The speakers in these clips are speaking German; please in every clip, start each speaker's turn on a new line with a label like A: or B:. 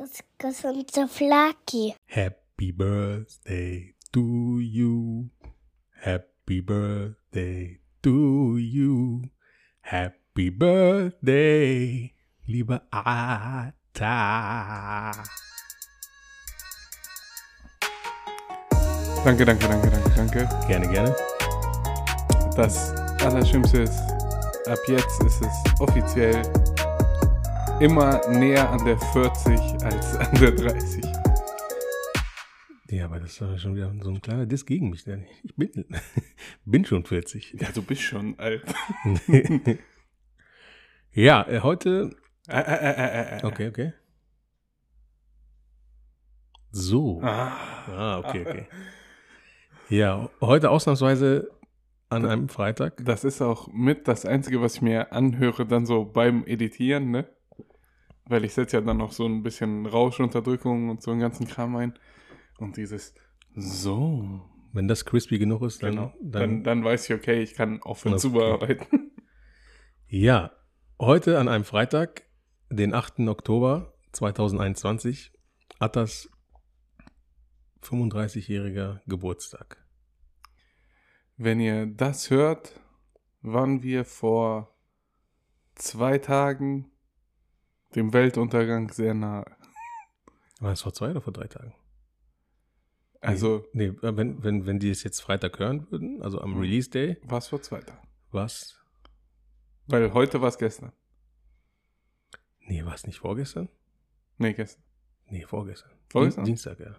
A: Das gesunde Flaki.
B: Happy Birthday to you. Happy Birthday to you. Happy Birthday, liebe Ata.
C: Danke, danke, danke, danke, danke.
B: Gerne, gerne.
C: Das Allerschlimmste ist, ab jetzt ist es offiziell immer näher an der 40 als an der 30.
B: Ja, aber das war schon wieder so ein kleiner Diss gegen mich. Ich bin, bin schon 40.
C: Ja, du bist schon alt.
B: ja, äh, heute.
C: Äh, äh.
B: Okay, okay. So.
C: Ah.
B: Ah, okay, okay. Ja, heute ausnahmsweise an einem Freitag.
C: Das ist auch mit das Einzige, was ich mir anhöre, dann so beim Editieren, ne? Weil ich setze ja dann noch so ein bisschen Rauschunterdrückung und so einen ganzen Kram ein. Und dieses so.
B: Wenn das crispy genug ist, dann.
C: Genau.
B: dann,
C: Dann, dann weiß ich, okay, ich kann aufhören zu bearbeiten.
B: Ja, heute an einem Freitag, den 8. Oktober 2021, hat das 35-jähriger Geburtstag.
C: Wenn ihr das hört, waren wir vor zwei Tagen dem Weltuntergang sehr nahe.
B: War es vor zwei oder vor drei Tagen?
C: Also,
B: Nee, äh, wenn, wenn, wenn die es jetzt Freitag hören würden, also am
C: Mhm.
B: Release Day,
C: war es vor zwei Tagen.
B: was?
C: Weil heute war es gestern.
B: Nee, war es nicht vorgestern?
C: Nee, gestern.
B: Nee, vorgestern.
C: Vorgestern?
B: Dien- Dienstag, ja.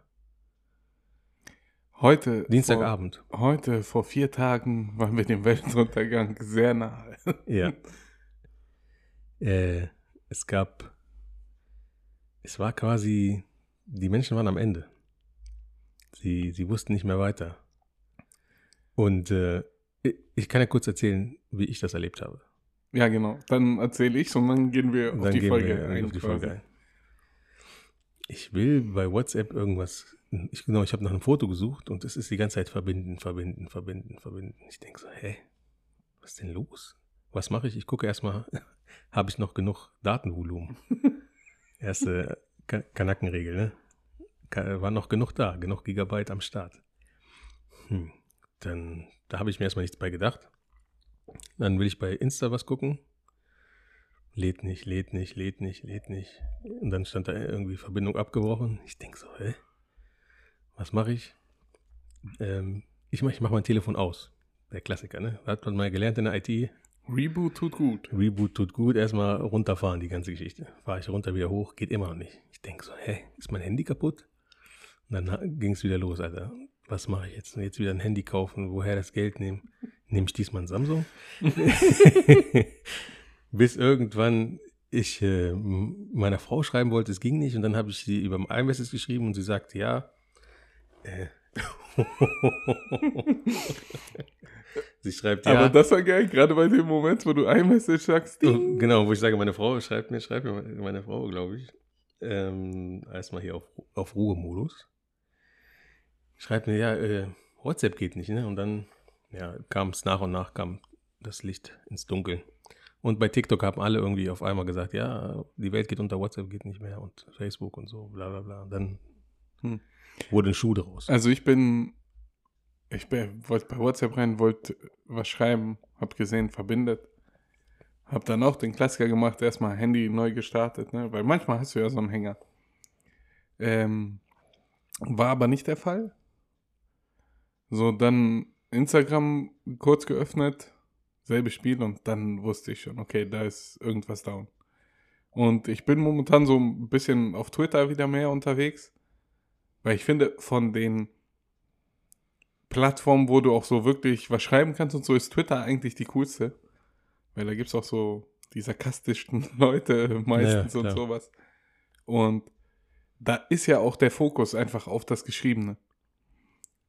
C: Heute.
B: Dienstagabend.
C: Vor, heute, vor vier Tagen, waren wir dem Weltuntergang sehr nahe.
B: Ja. äh, es gab, es war quasi, die Menschen waren am Ende. Sie, sie wussten nicht mehr weiter. Und äh, ich- kann ja kurz erzählen, wie ich das erlebt habe.
C: Ja, genau. Dann erzähle ich und dann gehen wir
B: Und
C: auf
B: dann
C: die
B: gehen
C: Folge
B: wir
C: ein.
B: auf die. Folge ein. Ich will bei WhatsApp irgendwas, ich, genau, ich habe nach einem Foto gesucht und es ist die ganze Zeit verbinden, verbinden, verbinden, verbinden. Ich denke so, hä, was ist denn los? Was mache ich? Ich gucke erstmal, habe ich noch genug Datenvolumen? Erste Ka- Kanackenregel, ne? War noch genug da, genug Gigabyte am Start. Hm, dann, da habe ich mir erstmal nichts bei gedacht. Dann will ich bei Insta was gucken. Lädt nicht, lädt nicht, lädt nicht, lädt nicht. Und dann stand da irgendwie Verbindung abgebrochen. Ich denke so, hä? Was mache ich? Ähm, ich mache ich mach mein Telefon aus. Der Klassiker, ne? Hat man mal gelernt in der IT.
C: Reboot tut gut.
B: Reboot tut gut, erstmal runterfahren, die ganze Geschichte. Fahre ich runter, wieder hoch, geht immer noch nicht. Ich denke so, hä, ist mein Handy kaputt? Und dann ging es wieder los, Alter. Was mache ich jetzt? Jetzt wieder ein Handy kaufen, woher das Geld nehmen? Nehme ich diesmal ein Samsung? Bis irgendwann ich äh, meiner Frau schreiben wollte, es ging nicht. Und dann habe ich sie über iMessage geschrieben und sie sagte, ja. Äh. sie schreibt, ja.
C: Aber das war geil, gerade bei dem Moment, wo du iMessage sagst.
B: So, Genau, wo ich sage, meine Frau schreibt mir, schreibt mir meine Frau, glaube ich. Ähm, erstmal hier auf, auf Ruhemodus. Schreibt mir, ja, äh, WhatsApp geht nicht, ne? Und dann, ja, kam es nach und nach, kam das Licht ins Dunkel. Und bei TikTok haben alle irgendwie auf einmal gesagt, ja, die Welt geht unter, WhatsApp geht nicht mehr und Facebook und so, bla bla bla. Und dann
C: Hm.
B: wurde ein Schuh draus.
C: Also ich bin, ich wollte bei WhatsApp rein, wollte was schreiben, hab gesehen, verbindet. Hab dann auch den Klassiker gemacht, erstmal Handy neu gestartet, ne? Weil manchmal hast du ja so einen Hänger. Ähm, war aber nicht der Fall. So, dann Instagram kurz geöffnet, selbe Spiel und dann wusste ich schon, okay, da ist irgendwas down. Und ich bin momentan so ein bisschen auf Twitter wieder mehr unterwegs. Weil ich finde, von den Plattformen, wo du auch so wirklich was schreiben kannst und so, ist Twitter eigentlich die coolste. Weil da gibt es auch so die sarkastischen Leute meistens
B: Ja,
C: und sowas. Und da ist ja auch der Fokus einfach auf das Geschriebene.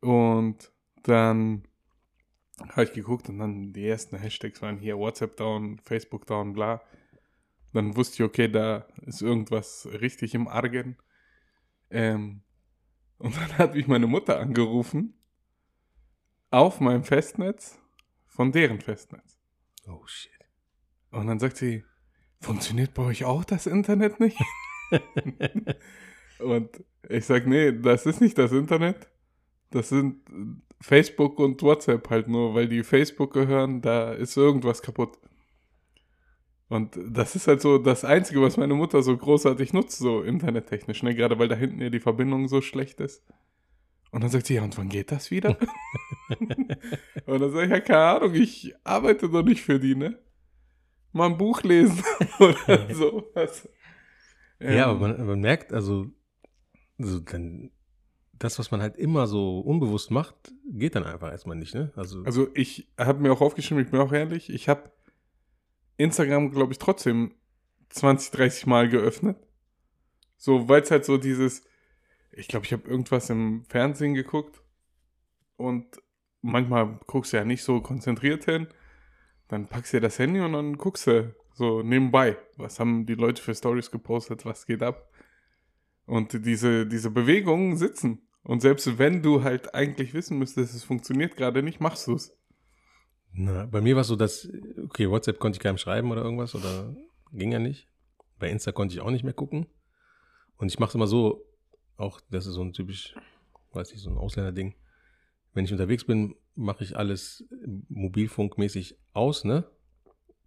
C: Und dann habe ich geguckt und dann die ersten Hashtags waren hier WhatsApp down, Facebook down, bla. Dann wusste ich, okay, da ist irgendwas richtig im Argen. Ähm, und dann hat mich meine Mutter angerufen auf meinem Festnetz von deren Festnetz.
B: Oh shit.
C: Und dann sagt sie, funktioniert bei euch auch das Internet nicht? und ich sag, nee, das ist nicht das Internet. Das sind Facebook und WhatsApp halt nur, weil die Facebook gehören, da ist irgendwas kaputt. Und das ist halt so das Einzige, was meine Mutter so großartig nutzt, so internettechnisch, ne? Gerade weil da hinten ja die Verbindung so schlecht ist. Und dann sagt sie, ja, und wann geht das wieder? und dann sage ich, ja, keine Ahnung, ich arbeite doch nicht für die, ne? Mal ein Buch lesen oder so. Also, ähm,
B: Ja, aber man, man merkt, also, so dann, das, was man halt immer so unbewusst macht, geht dann einfach erstmal nicht, ne? Also,
C: Also ich habe mir auch aufgeschrieben, ich bin auch ehrlich, ich habe Instagram, glaube ich, trotzdem 20, 30 Mal geöffnet. So, weil es halt so dieses, ich glaube, ich habe irgendwas im Fernsehen geguckt und manchmal guckst du ja nicht so konzentriert hin, dann packst du dir das Handy und dann guckst du so nebenbei, was haben die Leute für Stories gepostet, was geht ab. Und diese, diese Bewegungen sitzen. Und selbst wenn du halt eigentlich wissen müsstest, es funktioniert gerade nicht, machst du es.
B: na, bei mir war es so, dass, okay, WhatsApp konnte ich keinem schreiben oder irgendwas oder ging ja nicht. Bei Insta konnte ich auch nicht mehr gucken. Und ich mache es immer so, auch das ist so ein typisch, weiß nicht, so ein Ausländerding. Wenn ich unterwegs bin, mache ich alles mobilfunkmäßig aus, ne?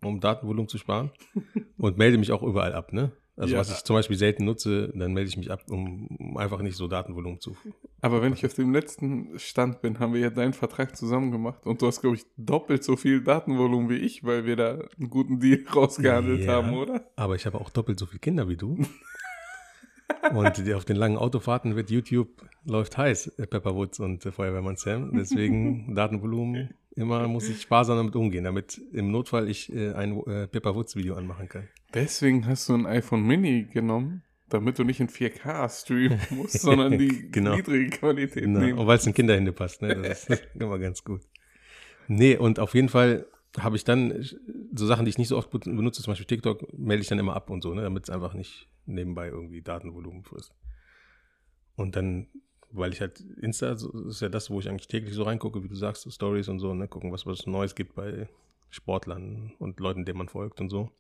B: Um Datenvolumen zu sparen. und melde mich auch überall ab, ne? Also
C: Ja.
B: was ich zum Beispiel selten nutze, dann melde ich mich ab, um, um einfach nicht so Datenvolumen zu.
C: Aber wenn ich auf dem letzten Stand bin, haben wir ja deinen Vertrag zusammen gemacht und du hast, glaube ich, doppelt so viel Datenvolumen wie ich, weil wir da einen guten Deal rausgehandelt
B: Ja.
C: haben, oder?
B: Aber ich habe auch doppelt so viele Kinder wie du. und auf den langen Autofahrten wird YouTube läuft heiß, äh, Pepper Woods und äh, Feuerwehrmann Sam. Deswegen Datenvolumen, immer muss ich sparsam damit umgehen, damit im Notfall ich äh, ein äh, Pepper Woods Video anmachen kann.
C: Deswegen hast du ein iPhone Mini genommen, damit du nicht in 4K streamen musst, sondern die
B: Genau.
C: niedrige Qualität
B: Na,
C: nehmen.
B: und weil es in Kinderhände passt, ne? Das ist immer ganz gut. Nee, und auf jeden Fall habe ich dann äh, so Sachen, die ich nicht so oft be- benutze, zum Beispiel TikTok, melde ich dann immer ab und so, ne? damit es einfach nicht nebenbei irgendwie Datenvolumen frisst. Und dann, weil ich halt Insta, ist ja das, wo ich eigentlich täglich so reingucke, wie du sagst, so Stories und so, ne? gucken, was was Neues gibt bei Sportlern und Leuten, denen man folgt und so.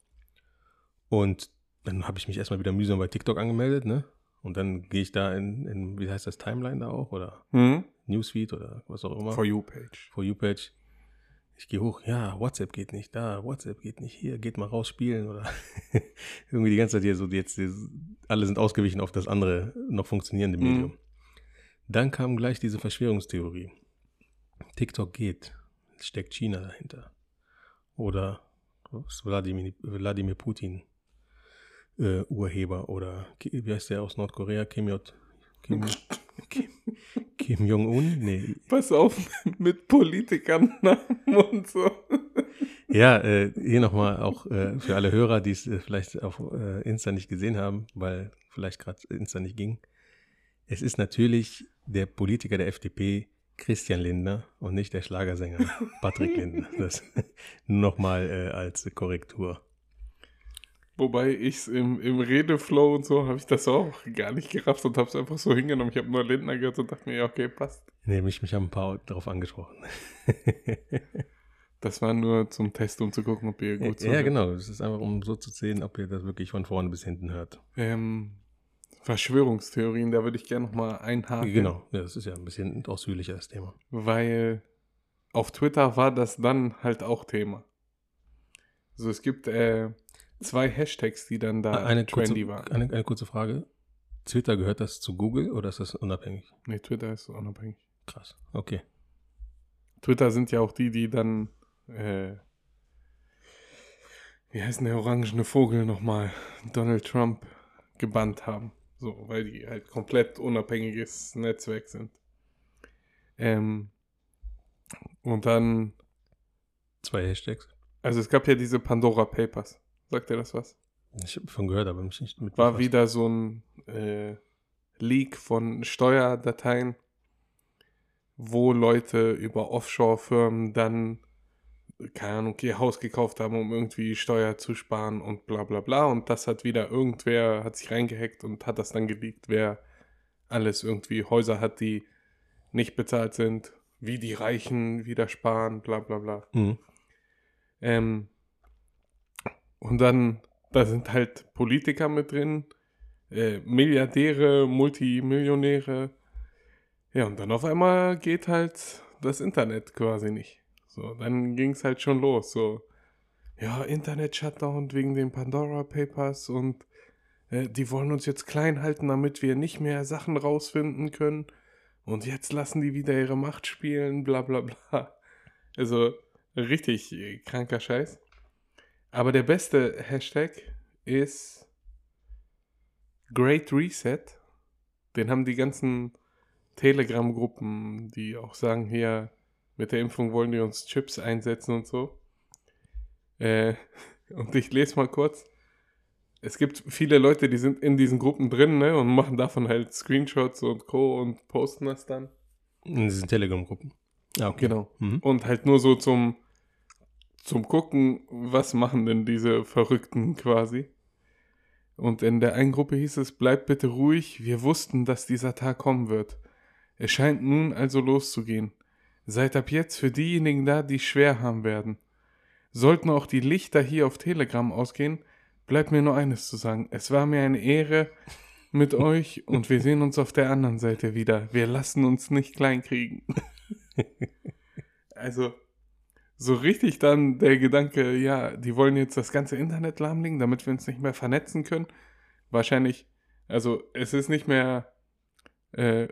B: Und dann habe ich mich erstmal wieder mühsam bei TikTok angemeldet, ne? Und dann gehe ich da in, in, wie heißt das, Timeline da auch oder
C: Hm?
B: Newsfeed oder was auch immer.
C: For You Page.
B: For You Page. Ich gehe hoch, ja, WhatsApp geht nicht, da, WhatsApp geht nicht, hier, geht mal raus spielen oder irgendwie die ganze Zeit hier so, jetzt, jetzt alle sind ausgewichen auf das andere noch funktionierende
C: Mhm.
B: Medium. Dann kam gleich diese Verschwörungstheorie. TikTok geht, steckt China dahinter. Oder Wladimir, Wladimir Putin, äh, Urheber oder wie heißt der aus Nordkorea? Kim Jong Kim, Kim, Kim Jong-un? Nee,
C: Pass auf mit Politikernamen und so.
B: Ja, äh, hier nochmal auch äh, für alle Hörer, die es äh, vielleicht auf äh, Insta nicht gesehen haben, weil vielleicht gerade Insta nicht ging. Es ist natürlich der Politiker der FDP, Christian Lindner, und nicht der Schlagersänger Patrick Lindner. Das nur nochmal äh, als Korrektur.
C: Wobei ich im, im Redeflow und so habe ich das auch gar nicht gerafft und habe es einfach so hingenommen. Ich habe nur Lindner gehört und dachte mir, ja, okay, passt.
B: Nee, mich, mich haben ein paar darauf angesprochen.
C: Das war nur zum Test, um zu gucken, ob ihr gut
B: ja,
C: zuhört.
B: genau. Es ist einfach, um so zu sehen, ob ihr das wirklich von vorne bis hinten hört.
C: Ähm, Verschwörungstheorien, da würde ich gerne nochmal einhaken.
B: Genau, ja, das ist ja ein bisschen ausführlicher das Thema.
C: Weil auf Twitter war das dann halt auch Thema. Also es gibt äh, zwei Hashtags, die dann da
B: eine, kurze,
C: trendy waren.
B: eine, eine kurze Frage. Twitter gehört das zu Google oder ist das unabhängig?
C: Nee, Twitter ist unabhängig.
B: Krass. Okay.
C: Twitter sind ja auch die, die dann äh, wie heißt denn der orangene Vogel nochmal? Donald Trump gebannt haben. So, weil die halt komplett unabhängiges Netzwerk sind. Ähm, und dann,
B: Zwei Hashtags.
C: also es gab ja diese Pandora Papers. Sagt ihr das was?
B: Ich habe von gehört, aber mich nicht mit.
C: War wieder so ein äh, Leak von Steuerdateien, wo Leute über Offshore-Firmen dann, keine Ahnung, ihr Haus gekauft haben, um irgendwie Steuer zu sparen und bla bla bla. Und das hat wieder irgendwer, hat sich reingehackt und hat das dann geleakt, wer alles irgendwie Häuser hat, die nicht bezahlt sind, wie die Reichen wieder sparen, bla bla bla.
B: Mhm.
C: Ähm, und dann, da sind halt Politiker mit drin, äh, Milliardäre, Multimillionäre. Ja, und dann auf einmal geht halt das Internet quasi nicht. So, dann ging es halt schon los. So, ja, Internet-Shutdown wegen den Pandora Papers und äh, die wollen uns jetzt klein halten, damit wir nicht mehr Sachen rausfinden können. Und jetzt lassen die wieder ihre Macht spielen, bla bla bla. Also richtig äh, kranker Scheiß. Aber der beste Hashtag ist Great Reset. Den haben die ganzen Telegram-Gruppen, die auch sagen, hier mit der Impfung wollen die uns Chips einsetzen und so. Äh, und ich lese mal kurz. Es gibt viele Leute, die sind in diesen Gruppen drin ne, und machen davon halt Screenshots und Co. und posten das dann.
B: In diesen Telegram-Gruppen. Ja, okay.
C: Genau.
B: Mhm.
C: Und halt nur so zum, zum Gucken, was machen denn diese Verrückten quasi. Und in der einen Gruppe hieß es, bleibt bitte ruhig, wir wussten, dass dieser Tag kommen wird. Es scheint nun also loszugehen. Seid ab jetzt für diejenigen da, die schwer haben werden. Sollten auch die Lichter hier auf Telegram ausgehen, bleibt mir nur eines zu sagen. Es war mir eine Ehre mit euch und wir sehen uns auf der anderen Seite wieder. Wir lassen uns nicht kleinkriegen. also, so richtig dann der Gedanke, ja, die wollen jetzt das ganze Internet lahmlegen, damit wir uns nicht mehr vernetzen können. Wahrscheinlich, also es ist nicht mehr äh,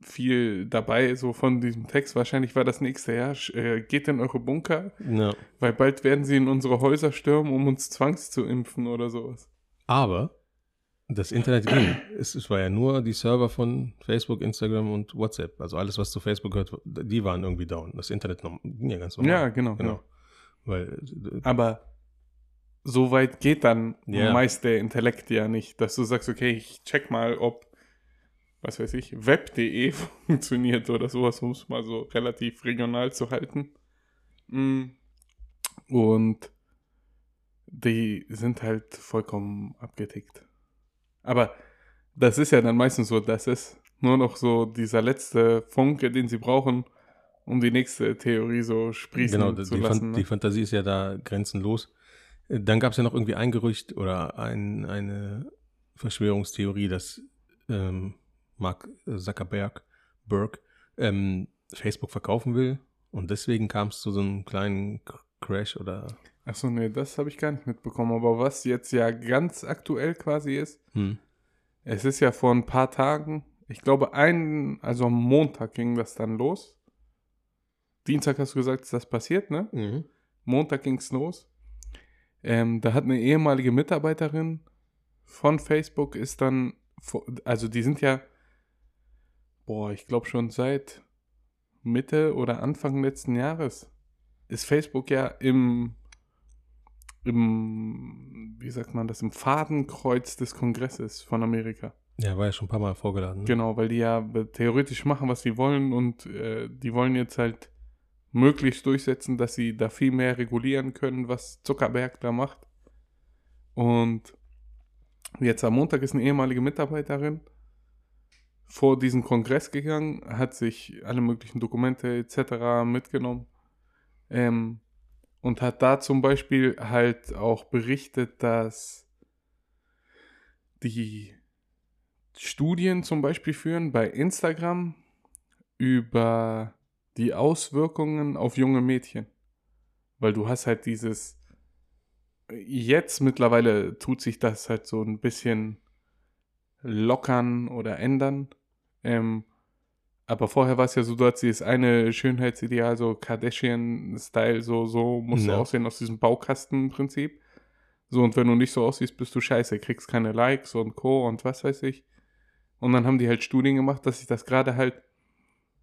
C: viel dabei, so von diesem Text. Wahrscheinlich war das nächste Jahr, äh, geht in eure Bunker,
B: Ja.
C: weil bald werden sie in unsere Häuser stürmen, um uns zwangs zu impfen oder sowas.
B: Aber das Internet ging. Es, es war ja nur die Server von Facebook, Instagram und WhatsApp. Also alles, was zu Facebook gehört, die waren irgendwie down. Das Internet ging ja ganz normal.
C: Ja, genau,
B: genau.
C: genau.
B: Weil,
C: Aber so weit geht dann
B: Ja.
C: meist der Intellekt ja nicht, dass du sagst, okay, ich check mal, ob, was weiß ich, web.de funktioniert oder sowas, um es mal so relativ regional zu halten. Mm. Und die sind halt vollkommen abgetickt. Aber das ist ja dann meistens so, das ist nur noch so dieser letzte Funke, den sie brauchen, um die nächste Theorie so sprießen
B: genau,
C: zu
B: die,
C: lassen.
B: Fan
C: ne?
B: die Fantasie ist ja da grenzenlos. Äh, Dann gab es ja noch irgendwie ein Gerücht oder ein, eine Verschwörungstheorie, dass ähm, Mark Zuckerberg Berg, ähm, Facebook verkaufen will. Und deswegen kam es zu so einem kleinen Crash oder
C: Achso, nee, das habe ich gar nicht mitbekommen. Aber was jetzt ja ganz aktuell quasi ist,
B: hm,
C: es ist ja vor ein paar Tagen, ich glaube, ein, also am Montag ging das dann los. Dienstag hast du gesagt, ist das passiert, ne?
B: mhm.
C: Montag ging es los. Ähm, da hat eine ehemalige Mitarbeiterin von Facebook ist dann, also die sind ja, boah, ich glaube schon seit Mitte oder Anfang letzten Jahres ist Facebook ja im, im, wie sagt man das, im Fadenkreuz des Kongresses von Amerika.
B: Ja, war ja schon ein paar Mal vorgeladen. ne?
C: Genau, weil die ja theoretisch machen, was sie wollen und äh, die wollen jetzt halt möglichst durchsetzen, dass sie da viel mehr regulieren können, was Zuckerberg da macht. Und jetzt am Montag ist eine ehemalige Mitarbeiterin vor diesen Kongress gegangen, hat sich alle möglichen Dokumente etc. mitgenommen ähm, und hat da zum Beispiel halt auch berichtet, dass die Studien zum Beispiel führen bei Instagram über die Auswirkungen auf junge Mädchen. Weil du hast halt dieses, jetzt mittlerweile tut sich das halt so ein bisschen lockern oder ändern. Ähm, aber vorher war es ja so, dort sie ist eine Schönheitsideal, so Kardashian-Style, so, so musst du
B: Ja.
C: aussehen aus diesem Baukastenprinzip. So, und wenn du nicht so aussiehst, bist du scheiße, kriegst keine Likes und Co. und was weiß ich. Und dann haben die halt Studien gemacht, dass sich das gerade halt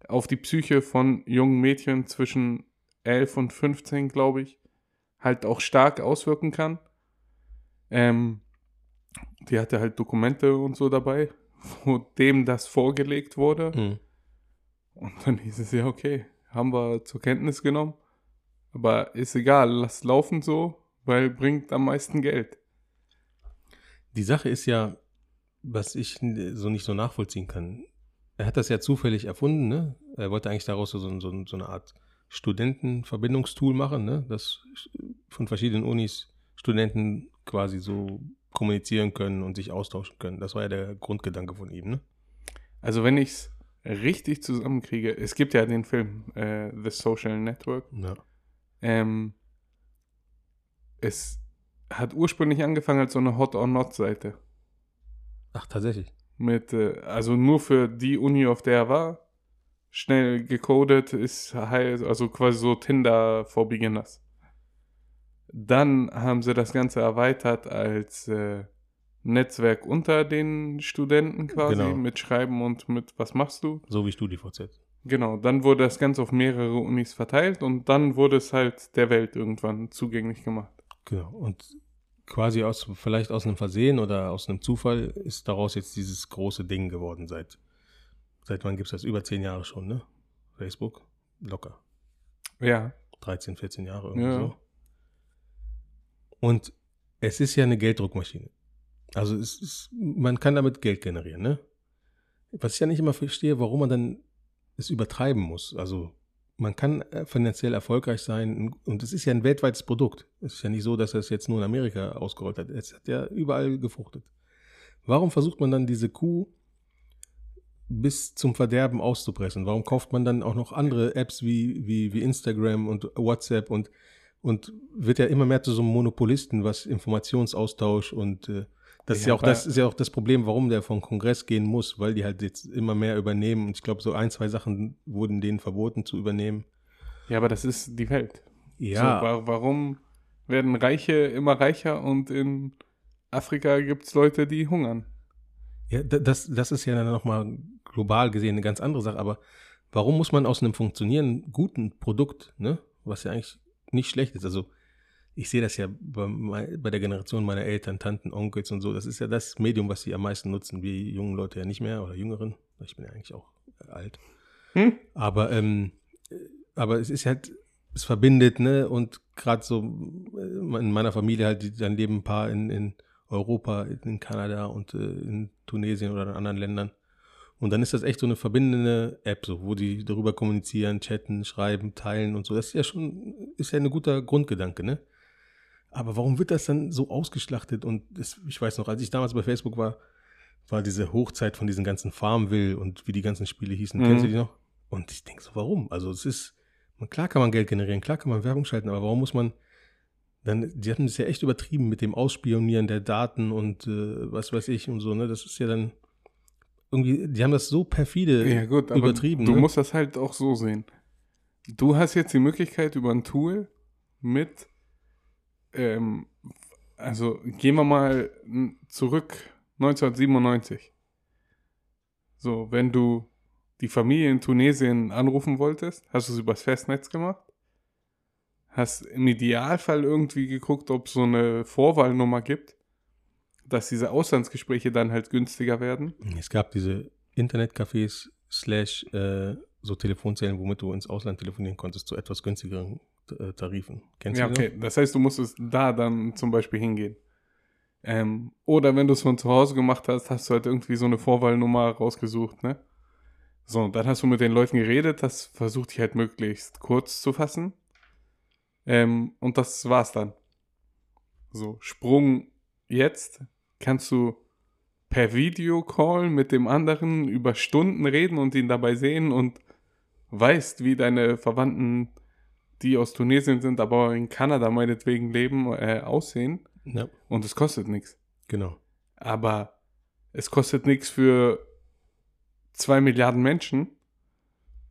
C: auf die Psyche von jungen Mädchen zwischen 11 und 15, glaube ich, halt auch stark auswirken kann. Ähm, die hatte halt Dokumente und so dabei, wo dem das vorgelegt wurde.
B: Mhm.
C: Und dann hieß es ja, okay, haben wir zur Kenntnis genommen. Aber ist egal, lass laufen so, weil bringt am meisten Geld.
B: Die Sache ist ja, was ich so nicht so nachvollziehen kann. Er hat das ja zufällig erfunden, ne? Er wollte eigentlich daraus so, so, so eine Art Studentenverbindungstool machen, ne? Das von verschiedenen Unis Studenten quasi so kommunizieren können und sich austauschen können. Das war ja der Grundgedanke von ihm, ne?
C: Also wenn ich es richtig zusammenkriege, es gibt ja den Film äh, The Social Network.
B: Ja.
C: Ähm, es hat ursprünglich angefangen als so eine Hot or Not Seite.
B: Ach, tatsächlich.
C: Mit, äh, also nur für die Uni, auf der er war. Schnell gecodet ist heißt, also quasi so Tinder for Beginners. Dann haben sie das Ganze erweitert als äh, Netzwerk unter den Studenten quasi
B: Genau.
C: mit Schreiben und mit was machst du?
B: So wie StudiVZ.
C: Genau, dann wurde das Ganze auf mehrere Unis verteilt und dann wurde es halt der Welt irgendwann zugänglich gemacht.
B: Genau. Und quasi aus, vielleicht aus einem Versehen oder aus einem Zufall ist daraus jetzt dieses große Ding geworden seit, seit wann gibt es das? Über zehn Jahre schon, ne? Facebook? Locker.
C: Ja,
B: 13, 14 Jahre irgendwie
C: Ja.
B: so. Und es ist ja eine Gelddruckmaschine. Also es ist, man kann damit Geld generieren, ne? Was ich ja nicht immer verstehe, warum man dann es übertreiben muss. Also man kann äh, finanziell erfolgreich sein und es ist ja ein weltweites Produkt. Es ist ja nicht so, dass er es jetzt nur in Amerika ausgerollt hat. Es hat ja überall gefruchtet. Warum versucht man dann diese Kuh bis zum Verderben auszupressen? Warum kauft man dann auch noch andere Apps wie, wie, wie Instagram und WhatsApp und, und wird ja immer mehr zu so einem Monopolisten, was Informationsaustausch und äh, das ist
C: Ja,
B: auch das ist ja auch das Problem, warum der vom Kongress gehen muss, weil die halt jetzt immer mehr übernehmen und ich glaube so ein, zwei Sachen wurden denen verboten zu übernehmen.
C: ja, aber das ist die Welt.
B: Ja,
C: So, wa warum werden Reiche immer reicher und in Afrika gibt es Leute, die hungern?
B: Ja, da- das, das ist ja dann nochmal global gesehen eine ganz andere Sache, aber warum muss man aus einem funktionierenden, guten Produkt, ne, was ja eigentlich nicht schlecht ist, also ich sehe das ja bei, bei der Generation meiner Eltern, Tanten, Onkels und so, das ist ja das Medium, was sie am meisten nutzen, wir jungen Leute ja nicht mehr oder Jüngeren, ich bin ja eigentlich auch äh, alt,
C: Hm?
B: aber, ähm, äh, aber es ist halt, es verbindet, ne, und gerade so äh, in meiner Familie halt, die- dann leben ein paar in, in Europa, in Kanada und äh, in Tunesien oder in anderen Ländern. Und dann ist das echt so eine verbindende App, so, wo die darüber kommunizieren, chatten, schreiben, teilen und so. Das ist ja schon, ist ja ein guter Grundgedanke, ne? Aber warum wird das dann so ausgeschlachtet? Und das, ich weiß noch, als ich damals bei Facebook war, war diese Hochzeit von diesen ganzen Farmville und wie die ganzen Spiele hießen.
C: Mhm.
B: Kennst du die noch? Und ich denke so, warum? Also es ist, man, klar kann man Geld generieren, klar kann man Werbung schalten, aber warum muss man dann, die hatten das ja echt übertrieben mit dem Ausspionieren der Daten und äh, was weiß ich und so, ne? Das ist ja dann irgendwie, die haben das so perfide
C: Ja gut, aber
B: übertrieben.
C: du
B: ne?
C: musst das halt auch so sehen. Du hast jetzt die Möglichkeit über ein Tool mit, ähm, also gehen wir mal zurück 1997. So, wenn du die Familie in Tunesien anrufen wolltest, hast du es übers Festnetz gemacht. Hast im Idealfall irgendwie geguckt, ob es so eine Vorwahlnummer gibt, dass diese Auslandsgespräche dann halt günstiger werden.
B: Es gab diese Internetcafés slash äh, so Telefonzellen, womit du ins Ausland telefonieren konntest, zu etwas günstigeren Tarifen. Kennst
C: Ja,
B: du
C: okay. Das heißt, du musstest da dann zum Beispiel hingehen. Ähm, oder wenn du es von zu Hause gemacht hast, hast du halt irgendwie so eine Vorwahlnummer rausgesucht, ne? So, und dann hast du mit den Leuten geredet, das versucht dich halt möglichst kurz zu fassen. Ähm, und das war's dann. So, Sprung jetzt kannst du per Videocall mit dem anderen über Stunden reden und ihn dabei sehen und weißt, wie deine Verwandten die aus Tunesien sind, aber in Kanada meinetwegen leben, äh, aussehen.
B: Ja,
C: Und es kostet nichts.
B: genau.
C: Aber es kostet nichts für zwei Milliarden Menschen.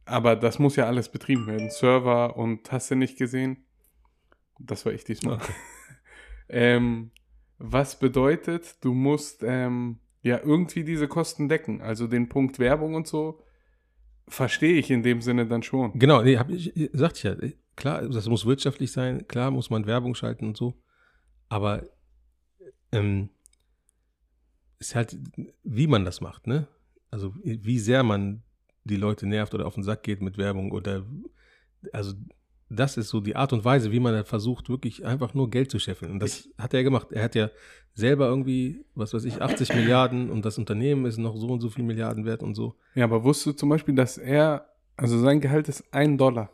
C: Aber das muss ja alles betrieben werden. Server und hast du nicht gesehen? Das war ich diesmal.
B: Okay.
C: ähm, was bedeutet, du musst ähm, ja irgendwie diese Kosten decken. Also den Punkt Werbung und so verstehe ich in dem Sinne dann schon.
B: Genau, nee, hab ich, sagte ich ja, klar, das muss wirtschaftlich sein, klar muss man Werbung schalten und so, aber ähm, ist halt, wie man das macht, ne? Also wie sehr man die Leute nervt oder auf den Sack geht mit Werbung oder, also das ist so die Art und Weise, wie man da versucht, wirklich einfach nur Geld zu scheffeln. Und das hat er gemacht. Er hat ja selber irgendwie, was weiß ich, 80 Milliarden und das Unternehmen ist noch so und so viel Milliarden wert und so.
C: Ja, aber wusstest du zum Beispiel, dass er, also sein Gehalt ist ein Dollar.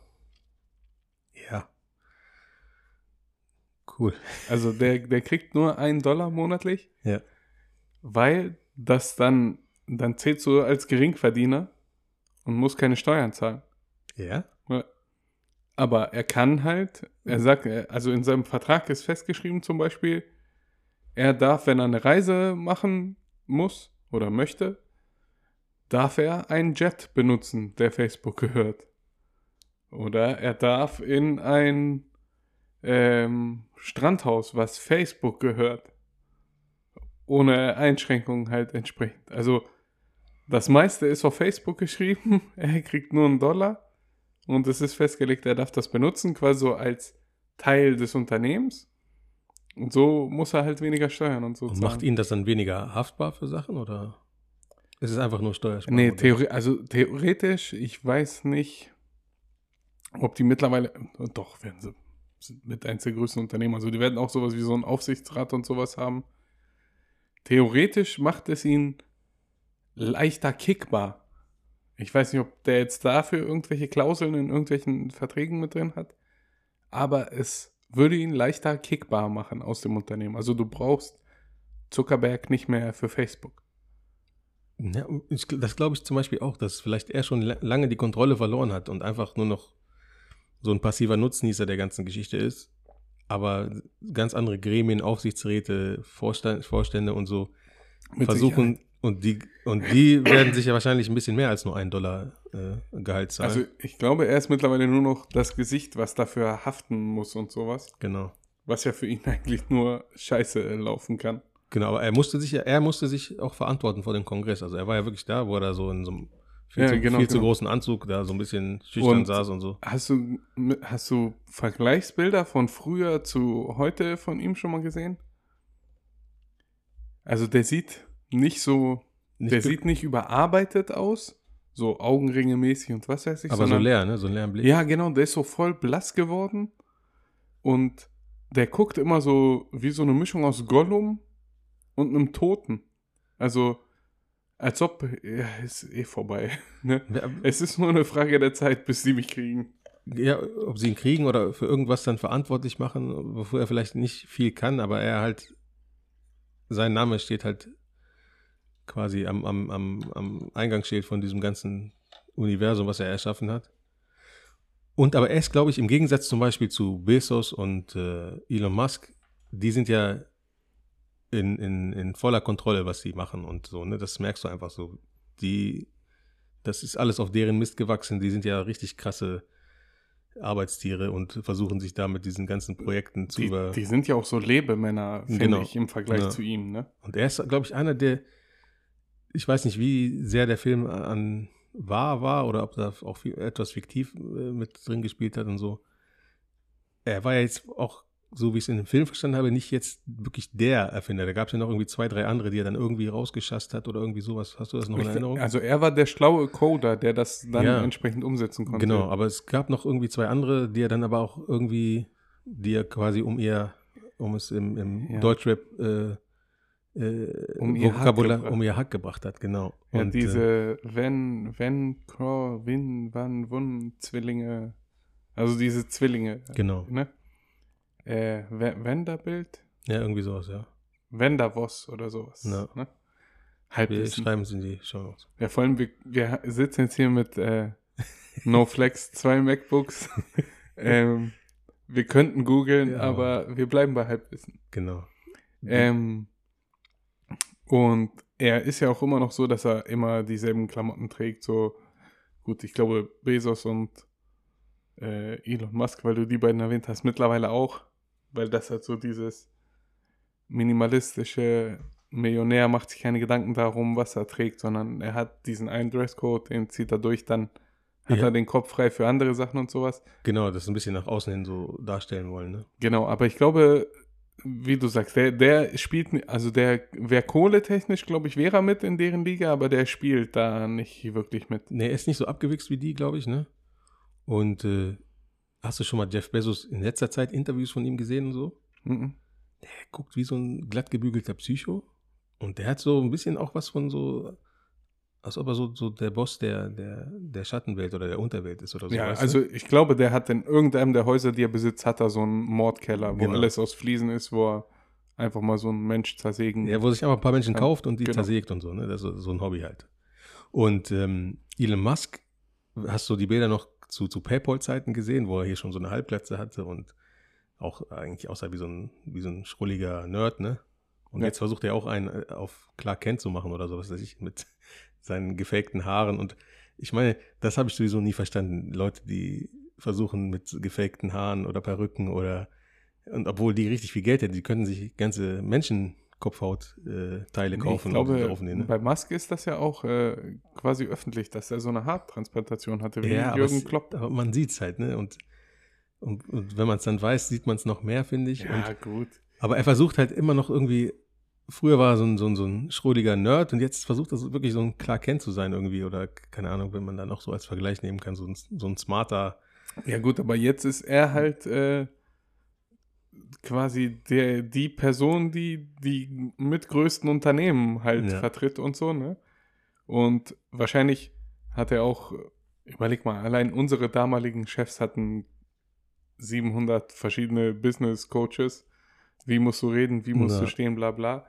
B: Cool.
C: Also der, der kriegt nur einen Dollar monatlich,
B: Ja.
C: weil das dann, dann zählt so als Geringverdiener und muss keine Steuern zahlen.
B: Ja?
C: Aber er kann halt, er sagt, also in seinem Vertrag ist festgeschrieben zum Beispiel, er darf, wenn er eine Reise machen muss oder möchte, darf er einen Jet benutzen, der Facebook gehört. Oder er darf in ein ähm, Strandhaus, was Facebook gehört, ohne Einschränkungen halt entsprechend. Also das meiste ist auf Facebook geschrieben, er kriegt nur einen Dollar und es ist festgelegt, er darf das benutzen, quasi so als Teil des Unternehmens. Und so muss er halt weniger steuern und so
B: Und macht ihn das dann weniger haftbar für Sachen oder ist es einfach nur Steuersparen?
C: Nee? Theori also theoretisch, ich weiß nicht, ob die mittlerweile, doch, werden sie mit eins der größten Unternehmen, also die werden auch sowas wie so einen Aufsichtsrat und sowas haben. Theoretisch macht es ihn leichter kickbar. Ich weiß nicht, ob der jetzt dafür irgendwelche Klauseln in irgendwelchen Verträgen mit drin hat, aber es würde ihn leichter kickbar machen aus dem Unternehmen. Also du brauchst Zuckerberg nicht mehr für Facebook.
B: Ja, das glaube ich zum Beispiel auch, dass vielleicht er schon la- lange die Kontrolle verloren hat und einfach nur noch so ein passiver Nutznießer der ganzen Geschichte ist. Aber ganz andere Gremien, Aufsichtsräte, Vorstand, Vorstände und so
C: Mit
B: versuchen und die und die werden sich ja wahrscheinlich ein bisschen mehr als nur einen Dollar äh, Gehalt zahlen.
C: Also ich glaube, er ist mittlerweile nur noch das Gesicht, was dafür haften muss und sowas.
B: genau.
C: Was ja für ihn eigentlich nur scheiße laufen kann.
B: Genau, aber er musste sich ja, er musste sich auch verantworten vor dem Kongress. Also er war ja wirklich da, wo er da so in so einem viel,
C: Ja,
B: zu,
C: genau,
B: viel zu
C: genau.
B: großen Anzug da so ein bisschen schüchtern
C: Und-
B: saß und so.
C: Hast du, hast du Vergleichsbilder von früher zu heute von ihm schon mal gesehen? Also der sieht nicht so,
B: Nicht
C: der sieht nicht überarbeitet aus, so Augenringe mäßig und was weiß ich.
B: aber so
C: sondern-
B: leer, ne? So einen leeren Blick.
C: Ja, genau, der ist so voll blass geworden und der guckt immer so wie so eine Mischung aus Gollum und einem Toten. Also, als ob, ja, ist eh vorbei. Ne?
B: Ja,
C: Es ist nur eine Frage der Zeit, bis die mich kriegen.
B: Ja, ob sie ihn kriegen oder für irgendwas dann verantwortlich machen, wofür er vielleicht nicht viel kann, aber er halt, sein Name steht halt quasi am, am, am, am Eingangsschild von diesem ganzen Universum, was er erschaffen hat. Und aber er ist, glaube ich, im Gegensatz zum Beispiel zu Bezos und äh, Elon Musk, die sind ja in, in, in voller Kontrolle, was sie machen und so, ne? Das merkst du einfach so. Die, das ist alles auf deren Mist gewachsen, die sind ja richtig krasse Arbeitstiere und versuchen sich da mit diesen ganzen Projekten zu
C: Die,
B: über.
C: die sind ja auch so Lebemänner, finde
B: Genau.
C: ich, im Vergleich
B: Ja.
C: zu ihm. Ne?
B: Und er ist, glaube ich, einer der, ich weiß nicht, wie sehr der Film an wahr war oder ob da auch viel, etwas fiktiv äh, mit drin gespielt hat und so. Er war ja jetzt auch, so wie ich es in dem Film verstanden habe, nicht jetzt wirklich der Erfinder. Da gab es ja noch irgendwie zwei, drei andere, die er dann irgendwie rausgeschasst hat oder irgendwie sowas. Hast du das noch in Erinnerung?
C: Also er war der schlaue Coder, der das dann
B: Ja.
C: entsprechend umsetzen konnte.
B: Genau, aber es gab noch irgendwie zwei andere, die er dann aber auch irgendwie, die er quasi um ihr, um es im, im
C: Ja.
B: Deutschrap äh, äh,
C: Um ihr Hack
B: Vokabular,
C: gebracht.
B: um ihr Hack gebracht hat, genau.
C: Ja,
B: Und, äh,
C: diese wenn, wenn, Craw, Win, Wann, Wun, Zwillinge. Also diese Zwillinge.
B: genau.
C: Ne? Äh, Vanderbilt?
B: Ja, irgendwie sowas, ja.
C: Vandervoss oder sowas.
B: Ja.
C: Ne?
B: Wir
C: Halbwissen.
B: schreiben es in die Show.
C: Ja, vor allem, wir, wir sitzen jetzt hier mit äh, NoFlex, zwei MacBooks. ähm, wir könnten googeln,
B: Ja.
C: aber wir bleiben bei Halbwissen.
B: Genau.
C: Ähm, und er ist ja auch immer noch so, dass er immer dieselben Klamotten trägt. So, gut, ich glaube, Bezos und äh, Elon Musk, weil du die beiden erwähnt hast, mittlerweile auch, weil das halt so dieses minimalistische Millionär macht sich keine Gedanken darum, was er trägt, sondern er hat diesen einen Dresscode, den zieht er durch, dann hat
B: Ja.
C: er den Kopf frei für andere Sachen und sowas.
B: Genau, das ein bisschen nach außen hin so darstellen wollen, ne?
C: Genau, aber ich glaube, wie du sagst, der, der spielt, also der wäre kohletechnisch, glaube ich, wäre er mit in deren Liga, aber der spielt da nicht wirklich mit.
B: Nee, er ist nicht so abgewichst wie die, glaube ich, ne? Und äh, hast du schon mal Jeff Bezos in letzter Zeit Interviews von ihm gesehen und so?
C: Mhm.
B: Der guckt wie so ein glatt gebügelter Psycho. Und der hat so ein bisschen auch was von so als ob er so, so der Boss der, der, der Schattenwelt oder der Unterwelt ist oder so.
C: Ja, also ich glaube, der hat in irgendeinem der Häuser, die er besitzt, hat er so einen Mordkeller, wo
B: Genau.
C: alles aus Fliesen ist, wo er einfach mal so einen Mensch zersägen.
B: du? Ja, wo sich einfach ein paar Menschen
C: Ja,
B: kauft und die
C: genau.
B: zersägt und so, ne? Das ist so, so ein Hobby halt. Und ähm, Elon Musk, hast du die Bilder noch zu, zu PayPal-Zeiten gesehen, wo er hier schon so eine Halbplätze hatte und auch eigentlich aussah wie so ein, wie so ein schrulliger Nerd, ne? Und
C: Ja.
B: jetzt versucht er auch einen äh, auf Clark Kent zu machen oder so, was weiß ich, mit seinen gefakten Haaren. Und ich meine, das habe ich sowieso nie verstanden. Leute, die versuchen mit gefakten Haaren oder Perücken oder und obwohl die richtig viel Geld hätten, die könnten sich ganze Menschenkopfhaut-Teile äh, kaufen
C: ich glaube,
B: und. Ne?
C: bei Musk ist das ja auch äh, quasi öffentlich, dass er so eine Haartransplantation hatte, wie
B: Ja, aber,
C: Jürgen
B: es,
C: Klopp.
B: aber man sieht es halt, ne? Und, und, und wenn man es dann weiß, sieht man es noch mehr, finde ich. Und,
C: gut.
B: aber er versucht halt immer noch irgendwie. Früher war er so ein, so ein, so ein schrulliger Nerd und jetzt versucht er wirklich so ein Clark Kent zu sein irgendwie oder keine Ahnung, wenn man dann auch so als Vergleich nehmen kann, so ein, so ein smarter.
C: Ja gut, aber jetzt ist er halt äh, quasi der, die Person, die die mitgrößten Unternehmen halt
B: Ja.
C: vertritt und so, ne? Und wahrscheinlich hat er auch, überleg mal, allein unsere damaligen Chefs hatten 700 verschiedene Business Coaches. Wie musst du reden, wie musst
B: Ja.
C: du stehen, bla bla.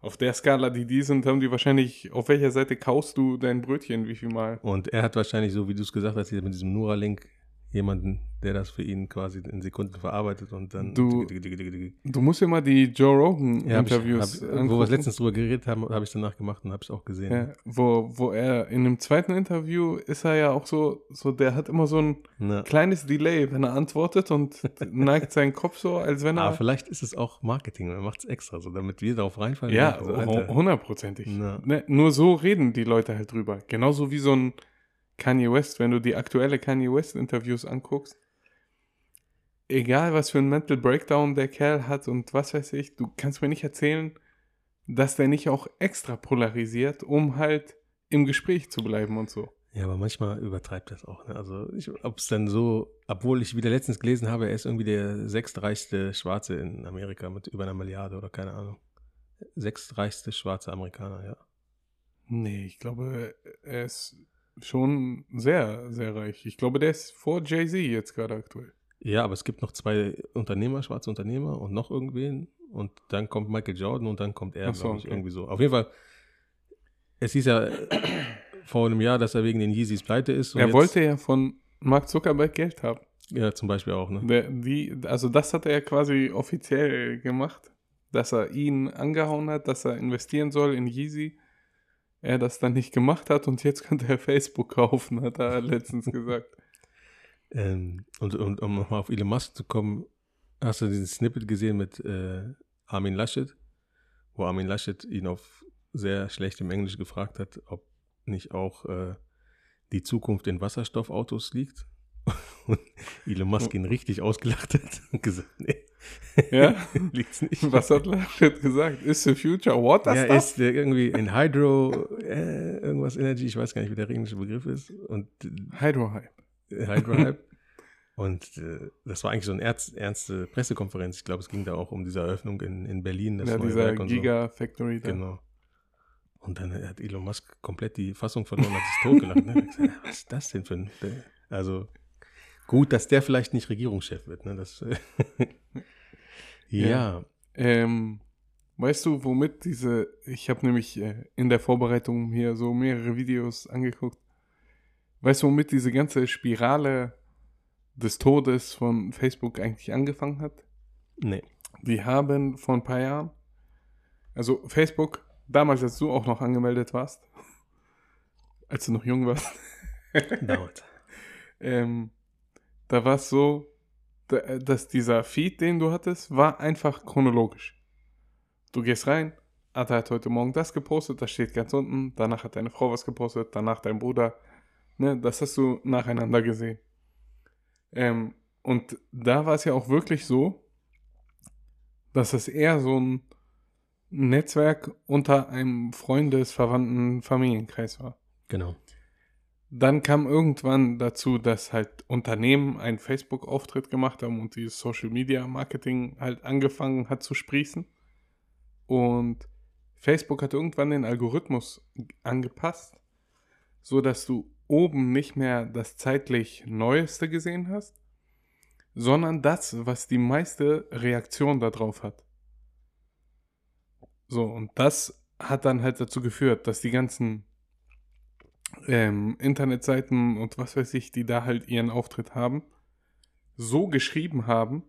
C: Auf der Skala, die die sind, haben die wahrscheinlich, auf welcher Seite kaust du dein Brötchen, wie viel Mal?
B: Und er hat wahrscheinlich, so wie du es gesagt hast, mit diesem Neuralink jemanden, der das für ihn quasi in Sekunden verarbeitet und dann.
C: Du- Du musst dir mal die Joe Rogan
B: Ja, wo wir letztens drüber geredet haben, habe ich danach gemacht und habe es auch gesehen.
C: Ja, wo, wo er in dem zweiten Interview ist er ja auch so, so der hat immer so ein
B: Na,
C: kleines Delay, wenn er antwortet und neigt seinen Kopf so, als wenn er.
B: aber vielleicht ist es auch Marketing, er macht es extra, so damit wir darauf reinfallen.
C: ja,
B: Also,
C: hundertprozentig.
B: Na.
C: Ne, nur so reden die Leute halt drüber. Genauso wie so ein Kanye West, wenn du die aktuelle Kanye West Interviews anguckst. Egal, was für ein Mental Breakdown der Kerl hat und was weiß ich, du kannst mir nicht erzählen, dass der nicht auch extra polarisiert, um halt im Gespräch zu bleiben und so.
B: Ja, aber manchmal übertreibt das auch. Ne? Also, ob es dann so, obwohl ich wieder letztens gelesen habe, er ist irgendwie der sechstreichste Schwarze in Amerika mit über einer Milliarde oder keine Ahnung. Sechstreichste schwarze Amerikaner, ja.
C: Nee, ich glaube, er ist schon sehr, sehr reich. Ich glaube, der ist vor Jay-Z jetzt gerade aktuell.
B: Ja, aber es gibt noch zwei Unternehmer, schwarze Unternehmer und noch irgendwen. Und dann kommt Michael Jordan und dann kommt er,
C: so,
B: glaube ich,
C: okay.
B: irgendwie so. Auf jeden Fall, es hieß ja vor einem Jahr, dass er wegen den Yeezys pleite ist.
C: er wollte ja von Mark Zuckerberg Geld haben.
B: Ja, zum Beispiel auch, ne?
C: Der, die, also das hat er quasi offiziell gemacht, dass er ihn angehauen hat, dass er investieren soll in Yeezy. Er das dann nicht gemacht hat und jetzt könnte er Facebook kaufen, hat er letztens gesagt.
B: Ähm, und, und um nochmal auf Elon Musk zu kommen, hast du diesen Snippet gesehen mit äh, Armin Laschet, wo Armin Laschet ihn auf sehr schlechtem Englisch gefragt hat, ob nicht auch äh, die Zukunft in Wasserstoffautos liegt. Und Elon Musk ihn richtig ausgelacht hat und gesagt, nee,
C: Ja?
B: liegt's nicht.
C: Was hat Laschet gesagt? Is the future water
B: ja, ist der irgendwie in Hydro, äh, irgendwas Energy, ich weiß gar nicht, wie der englische Begriff ist. Und
C: Hydrohype.
B: Hydrohype. Und äh, das war eigentlich so eine ernst, ernste Pressekonferenz. Ich glaube, es ging da auch um diese Eröffnung in, in Berlin, das
C: Ja,
B: neue
C: dieser
B: Werk und
C: Giga-Factory
B: so.
C: da.
B: Genau. Und dann hat Elon Musk komplett die Fassung verloren, hat sich totgelacht. Ne? Gesagt, Was ist das denn für ein... Also gut, dass der vielleicht nicht Regierungschef wird. Ne? Das, ja.
C: Ja. Ähm, weißt du, womit diese, ich habe nämlich äh, in der Vorbereitung hier so mehrere Videos angeguckt. Weißt du, womit diese ganze Spirale des Todes von Facebook eigentlich angefangen hat?
B: nee.
C: Die haben vor ein paar Jahren, also Facebook, damals als du auch noch angemeldet warst, als du noch jung warst,
B: Dauert.
C: ähm, da war es so, da, dass dieser Feed, den du hattest, war einfach chronologisch. Du gehst rein, Atta hat heute Morgen das gepostet, das steht ganz unten, danach hat deine Frau was gepostet, danach dein Bruder. Ne, das hast du nacheinander gesehen. Ähm, und da war es ja auch wirklich so, dass es eher so ein Netzwerk unter einem Freundes-, Verwandten-, Familienkreis war.
B: Genau.
C: Dann kam irgendwann dazu, dass halt Unternehmen einen Facebook-Auftritt gemacht haben und dieses Social Media Marketing halt angefangen hat zu sprießen. Und Facebook hat irgendwann den Algorithmus angepasst, so dass du oben nicht mehr das zeitlich Neueste gesehen hast, sondern das, was die meiste Reaktion darauf hat. So, und das hat dann halt dazu geführt, dass die ganzen ähm, Internetseiten und was weiß ich, die da halt ihren Auftritt haben, so geschrieben haben,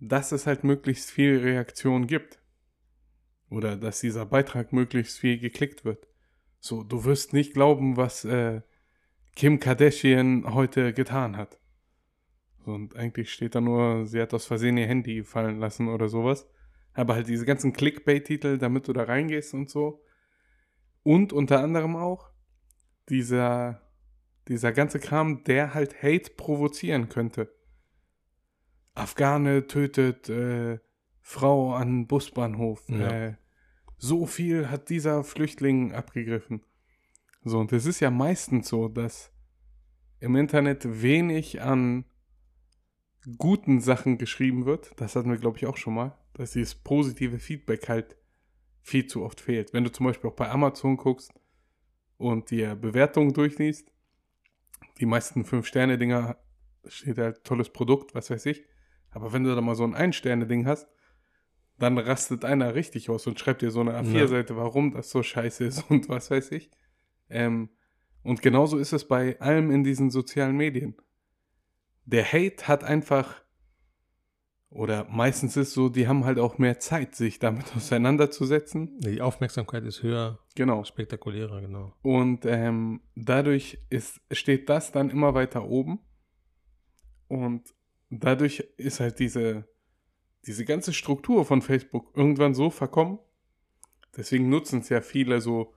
C: dass es halt möglichst viel Reaktion gibt. Oder dass dieser Beitrag möglichst viel geklickt wird. So, du wirst nicht glauben, was äh, Kim Kardashian heute getan hat. Und eigentlich steht da nur, sie hat aus Versehen ihr Handy fallen lassen oder sowas. Aber halt diese ganzen Clickbait-Titel, damit du da reingehst und so. Und unter anderem auch dieser, dieser ganze Kram, der halt Hate provozieren könnte. Afghane tötet äh, Frau an Busbahnhof.
B: Ja.
C: Äh, so viel hat dieser Flüchtling abgegriffen. So, und es ist ja meistens so, dass im Internet wenig an guten Sachen geschrieben wird. Das hatten wir, glaube ich, auch schon mal, dass dieses positive Feedback halt viel zu oft fehlt. Wenn du zum Beispiel auch bei Amazon guckst und dir Bewertungen durchliest, die meisten 5-Sterne-Dinger steht halt tolles Produkt, was weiß ich. Aber wenn du da mal so ein Ein-Sterne-Ding hast, dann rastet einer richtig aus und schreibt dir so eine A4-Seite, warum das so scheiße ist und was weiß ich. Ähm, und genauso ist es bei allem in diesen sozialen Medien. Der Hate hat einfach, oder meistens ist so, die haben halt auch mehr Zeit, sich damit auseinanderzusetzen.
B: Die Aufmerksamkeit ist höher,
C: Genau.
B: spektakulärer, genau.
C: Und ähm, dadurch ist, steht das dann immer weiter oben. Und dadurch ist halt diese, diese ganze Struktur von Facebook irgendwann so verkommen. Deswegen nutzen es ja viele so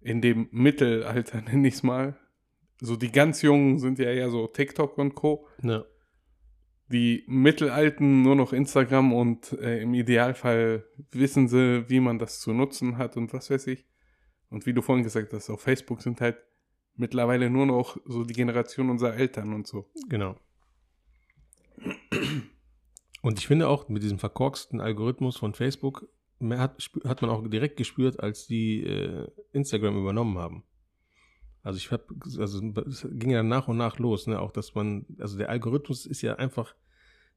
C: in dem Mittelalter, nenne ich es mal. So die ganz Jungen sind ja eher so TikTok und Co.
B: Ja.
C: Die Mittelalten nur noch Instagram und äh, im Idealfall wissen sie, wie man das zu nutzen hat und was weiß ich. Und wie du vorhin gesagt hast, auf Facebook sind halt mittlerweile nur noch so die Generation unserer Eltern und so.
B: Genau. Und ich finde auch mit diesem verkorksten Algorithmus von Facebook hat, hat man auch direkt gespürt, als die äh, Instagram übernommen haben. Also ich habe, also es ging ja nach und nach los, ne? Auch dass man, also der Algorithmus ist ja einfach,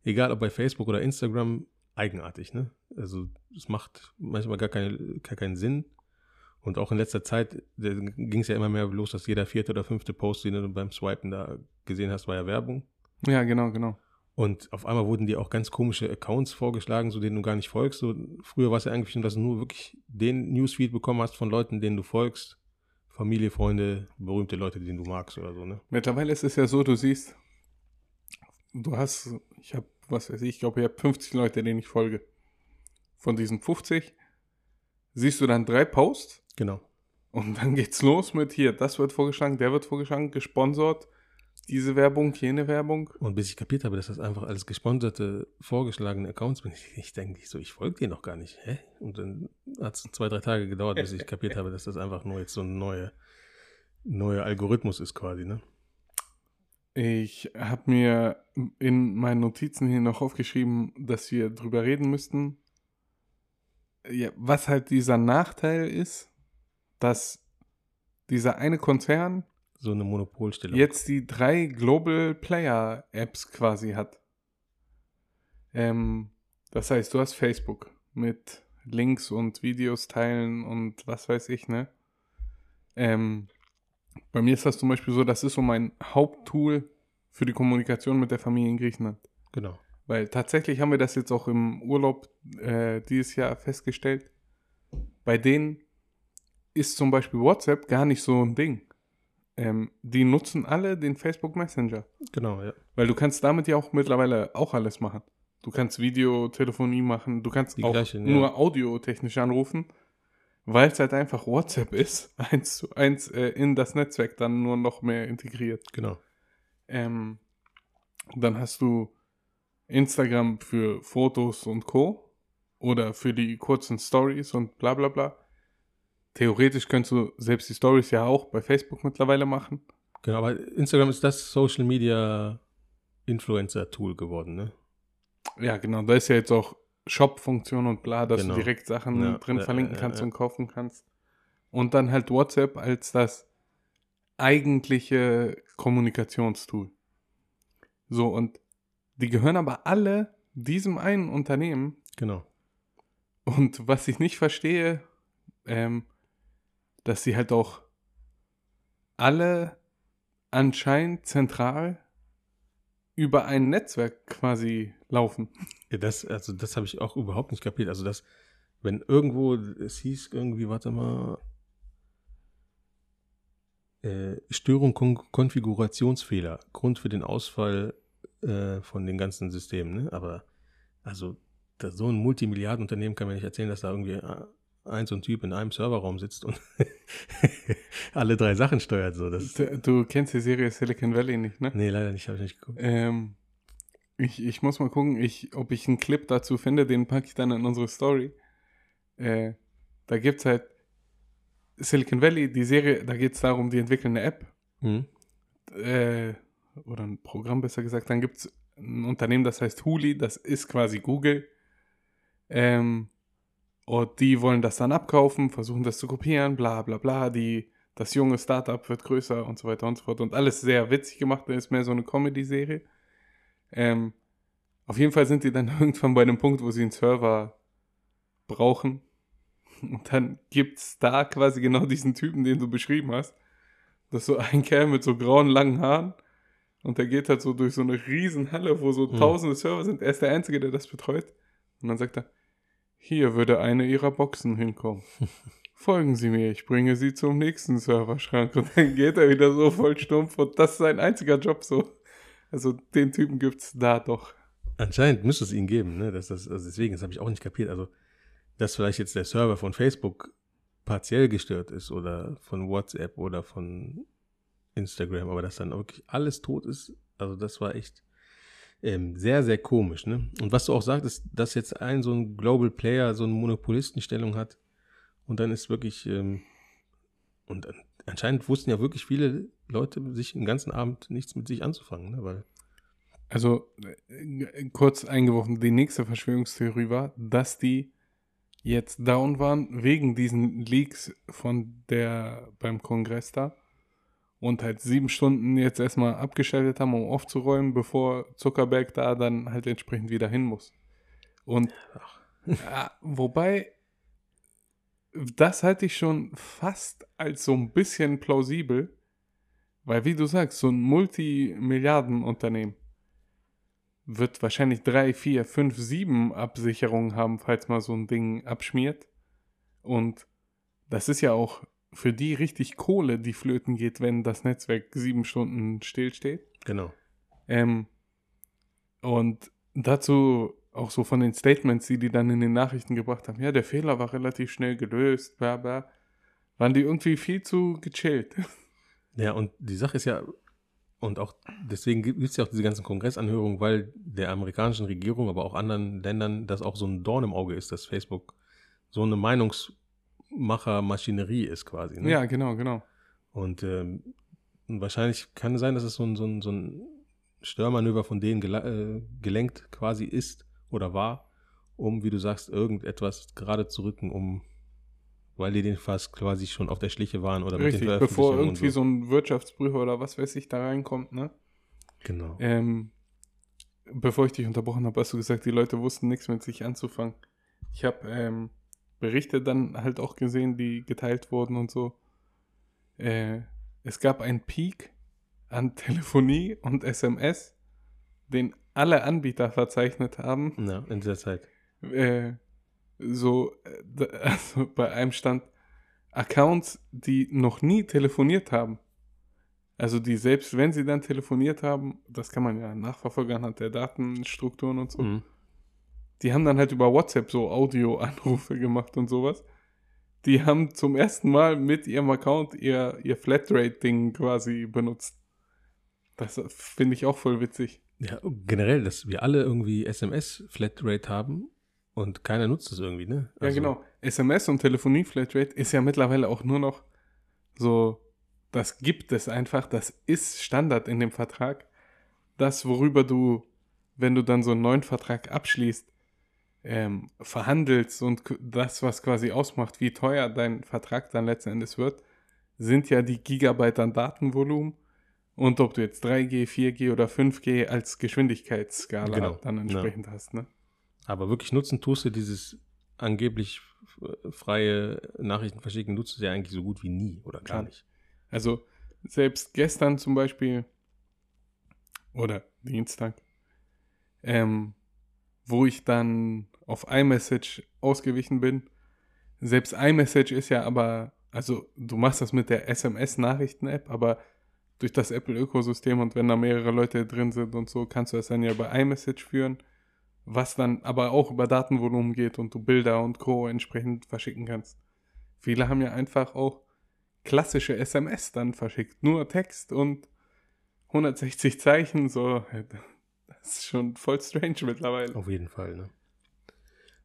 B: egal ob bei Facebook oder Instagram, eigenartig, ne? Also es macht manchmal gar, keine, gar keinen Sinn. Und auch in letzter Zeit ging es ja immer mehr los, dass jeder vierte oder fünfte Post, den du beim Swipen da gesehen hast, war ja Werbung.
C: Ja, genau, genau.
B: Und auf einmal wurden dir auch ganz komische Accounts vorgeschlagen, so denen du gar nicht folgst. So, früher war es ja eigentlich nur, dass du nur wirklich den Newsfeed bekommen hast von Leuten, denen du folgst. Familie, Freunde, berühmte Leute, denen du magst oder so, ne?
C: Mittlerweile ist es ja so, du siehst, du hast, ich habe, was weiß ich, ich glaube, ich habe 50 Leute, denen ich folge. Von diesen 50 siehst du dann drei Posts
B: Genau.
C: und dann geht's los mit hier, das wird vorgeschlagen, der wird vorgeschlagen, gesponsert, diese Werbung, jene Werbung.
B: Und bis ich kapiert habe, dass das einfach alles gesponserte, vorgeschlagene Accounts sind, ich, ich denke so, ich folge dir noch gar nicht. Hä? Und dann hat es zwei, drei Tage gedauert, bis ich kapiert habe, dass das einfach nur jetzt so ein neuer neuer Algorithmus ist quasi, ne?
C: Ich habe mir in meinen Notizen hier noch aufgeschrieben, dass wir drüber reden müssten, ja, was halt dieser Nachteil ist, dass dieser eine Konzern
B: So eine Monopolstellung.
C: jetzt die drei Global Player Apps quasi hat. Ähm, das heißt, du hast Facebook mit Links und Videos teilen und was weiß ich, ne? Ähm, bei mir ist das zum Beispiel so, das ist so mein Haupttool für die Kommunikation mit der Familie in Griechenland.
B: Genau.
C: Weil tatsächlich haben wir das jetzt auch im Urlaub äh, dieses Jahr festgestellt. Bei denen ist zum Beispiel WhatsApp gar nicht so ein Ding. Ähm, die nutzen alle den Facebook Messenger.
B: Genau, ja.
C: Weil du kannst damit ja auch mittlerweile auch alles machen. Du kannst Videotelefonie machen, du kannst
B: Die
C: auch
B: gleichen,
C: nur
B: ja.
C: audiotechnisch anrufen, weil es halt einfach WhatsApp ist, eins zu eins äh, in das Netzwerk dann nur noch mehr integriert.
B: Genau.
C: Ähm, dann hast du Instagram für Fotos und Co. Oder für die kurzen Stories und bla bla bla. Theoretisch könntest du selbst die Stories ja auch bei Facebook mittlerweile machen.
B: Genau, aber Instagram ist das Social Media Influencer Tool geworden, ne?
C: Ja, genau. Da ist ja jetzt auch Shop-Funktion und bla, dass
B: Genau.
C: du direkt Sachen
B: Ja,
C: drin
B: ja,
C: verlinken
B: ja,
C: kannst und kaufen kannst. Und dann halt WhatsApp als das eigentliche Kommunikationstool. So, und die gehören aber alle diesem einen Unternehmen.
B: Genau.
C: Und was ich nicht verstehe, ähm, dass sie halt auch alle anscheinend zentral über ein Netzwerk quasi laufen.
B: Ja, das, also das habe ich auch überhaupt nicht kapiert. Also das, wenn irgendwo, es hieß irgendwie, warte mal, äh, Störung, Kon Konfigurationsfehler, Grund für den Ausfall äh, von den ganzen Systemen. Ne? Aber also da, so ein Multimilliardenunternehmen kann mir nicht erzählen, dass da irgendwie äh, ein so ein Typ in einem Serverraum sitzt und alle drei Sachen steuert. So. Das,
C: Du, du kennst die Serie Silicon Valley nicht, ne?
B: nee, leider nicht, habe ich nicht geguckt.
C: Ähm, ich, ich muss mal gucken, ich, ob ich einen Clip dazu finde, den packe ich dann in unsere Story. Äh, da gibt es halt Silicon Valley, die Serie, da geht es darum, die entwickeln eine App
B: Hm?
C: äh, oder ein Programm besser gesagt. Dann gibt es ein Unternehmen, das heißt Huli, das ist quasi Google. Ähm, und die wollen das dann abkaufen, versuchen das zu kopieren, bla bla bla. Die, das junge Startup wird größer und so weiter und so fort. Und alles sehr witzig gemacht, ist mehr so eine Comedy-Serie. Ähm, auf jeden Fall sind die dann irgendwann bei einem Punkt, wo sie einen Server brauchen. Und dann gibt es da quasi genau diesen Typen, den du beschrieben hast. Das ist so ein Kerl mit so grauen, langen Haaren. Und der geht halt so durch so eine riesen Halle, wo so
B: Hm.
C: tausende Server sind. Er ist der Einzige, der das betreut. Und dann sagt er, hier würde eine ihrer Boxen hinkommen. Folgen Sie mir, ich bringe Sie zum nächsten Serverschrank. Und dann geht er wieder so voll stumpf. Und das ist sein einziger Job so. Also den Typen gibt's da doch.
B: Anscheinend müsste es ihn geben, ne? Das, das, also deswegen, das habe ich auch nicht kapiert. Also, dass vielleicht jetzt der Server von Facebook partiell gestört ist oder von WhatsApp oder von Instagram, aber dass dann wirklich alles tot ist, also das war echt ähm, sehr, sehr komisch, ne? Und was du auch sagtest, dass jetzt ein so ein Global Player so eine Monopolistenstellung hat und dann ist wirklich, ähm, und an- anscheinend wussten ja wirklich viele Leute sich den ganzen Abend nichts mit sich anzufangen, ne? Weil,
C: Also äh, kurz eingeworfen, die nächste Verschwörungstheorie war, dass die jetzt down waren wegen diesen Leaks von der beim Kongress da und halt sieben Stunden jetzt erstmal abgeschaltet haben, um aufzuräumen, bevor Zuckerberg da dann halt entsprechend wieder hin muss. Und ja, wobei das halte ich schon fast als so ein bisschen plausibel, weil wie du sagst, so ein Multimilliardenunternehmen wird wahrscheinlich drei, vier, fünf, sieben Absicherungen haben, falls mal so ein Ding abschmiert. Und das ist ja auch für die richtig Kohle, die flöten geht, wenn das Netzwerk sieben Stunden stillsteht.
B: genau.
C: Ähm, und dazu auch so von den Statements, die die dann in den Nachrichten gebracht haben, ja, der Fehler war relativ schnell gelöst, bla bla, waren die irgendwie viel zu gechillt.
B: Ja, und die Sache ist ja, und auch deswegen gibt es ja auch diese ganzen Kongressanhörungen, weil der amerikanischen Regierung, aber auch anderen Ländern das auch so ein Dorn im Auge ist, dass Facebook so eine Meinungsmacher-Maschinerie ist quasi. Ne?
C: Ja, genau, genau.
B: Und ähm, wahrscheinlich kann es sein, dass es so ein, so ein, so ein Störmanöver von denen gela- äh, gelenkt quasi ist oder war, um, wie du sagst, irgendetwas gerade zu rücken, um, weil die den fast quasi schon auf der Schliche waren oder
C: Richtig,
B: den
C: bevor irgendwie
B: und
C: so ein Wirtschaftsprüfer oder was weiß ich da reinkommt, ne?
B: Genau.
C: Ähm, bevor ich dich unterbrochen habe, hast du gesagt, die Leute wussten nichts mit sich anzufangen. Ich habe ähm, Berichte dann halt auch gesehen, die geteilt wurden und so. Äh, es gab einen Peak an Telefonie und SMS, den alle Anbieter verzeichnet haben.
B: Ja, in dieser Zeit.
C: Äh, so, äh, also bei einem stand Accounts, die noch nie telefoniert haben. Also die selbst, wenn sie dann telefoniert haben, das kann man ja nachverfolgen anhand der Datenstrukturen und so,
B: Mhm.
C: Die haben dann halt über WhatsApp so Audio-Anrufe gemacht und sowas. Die haben zum ersten Mal mit ihrem Account ihr, ihr Flatrate-Ding quasi benutzt. Das finde ich auch voll witzig.
B: Ja, generell, dass wir alle irgendwie SMS-Flatrate haben und keiner nutzt es irgendwie, ne?
C: Ja,
B: Also,
C: genau. SMS und Telefonie-Flatrate ist ja mittlerweile auch nur noch so, das gibt es einfach, das ist Standard in dem Vertrag. Das, worüber du, wenn du dann so einen neuen Vertrag abschließt, ähm, verhandelst und das, was quasi ausmacht, wie teuer dein Vertrag dann letzten Endes wird, sind ja die Gigabyte an Datenvolumen und ob du jetzt 3G, 4G oder 5G als Geschwindigkeitsskala
B: Genau,
C: dann entsprechend hast. Ne?
B: Aber wirklich nutzen tust du dieses angeblich freie Nachrichten verschicken, nutzt du ja eigentlich so gut wie nie oder gar
C: Klar.
B: nicht.
C: Also selbst gestern zum Beispiel oder Dienstag, ähm, wo ich dann auf iMessage ausgewichen bin. Selbst iMessage ist ja aber, also du machst das mit der SMS-Nachrichten-App, aber durch das Apple-Ökosystem und wenn da mehrere Leute drin sind und so, kannst du das dann ja bei iMessage führen, was dann aber auch über Datenvolumen geht und du Bilder und Co. entsprechend verschicken kannst. Viele haben ja einfach auch klassische SMS dann verschickt. Nur Text und 160 Zeichen, so. Das ist schon voll strange mittlerweile.
B: Auf jeden Fall. Ne?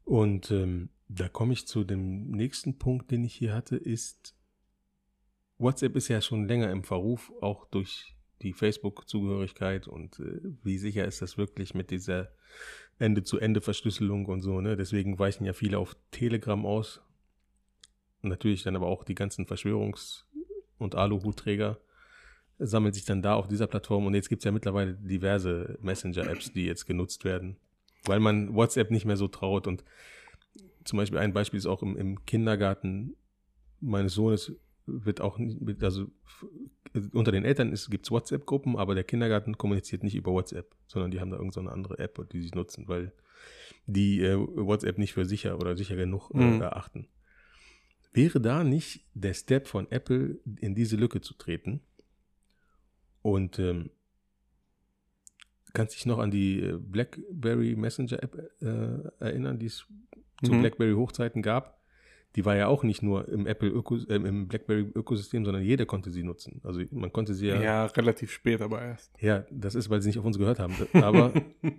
B: Und ähm, da komme ich zu dem nächsten Punkt, den ich hier hatte, ist, WhatsApp ist ja schon länger im Verruf, auch durch die Facebook-Zugehörigkeit und äh, wie sicher ist das wirklich mit dieser Ende-zu-Ende-Verschlüsselung und so. Ne? Deswegen weichen ja viele auf Telegram aus. Natürlich dann aber auch die ganzen Verschwörungs- und Aluhutträger sammeln sich dann da auf dieser Plattform und jetzt gibt es ja mittlerweile diverse Messenger-Apps, die jetzt genutzt werden, weil man WhatsApp nicht mehr so traut und zum Beispiel ein Beispiel ist auch im, im Kindergarten meines Sohnes wird auch nicht, also unter den Eltern gibt es WhatsApp-Gruppen, aber der Kindergarten kommuniziert nicht über WhatsApp, sondern die haben da irgendeine so andere App, die sie nutzen, weil die äh, WhatsApp nicht für sicher oder sicher genug äh,
C: Mhm.
B: erachten. Wäre da nicht der Step von Apple, in diese Lücke zu treten? Und ähm, kannst dich noch an die äh, BlackBerry Messenger App äh, erinnern, die es zu
C: Mhm.
B: BlackBerry Hochzeiten gab? Die war ja auch nicht nur im Apple Öko, äh, im BlackBerry Ökosystem, sondern jeder konnte sie nutzen. Also man konnte sie
C: Ja,
B: ja,
C: relativ spät aber erst.
B: ja, das ist, weil sie nicht auf uns gehört haben. Aber,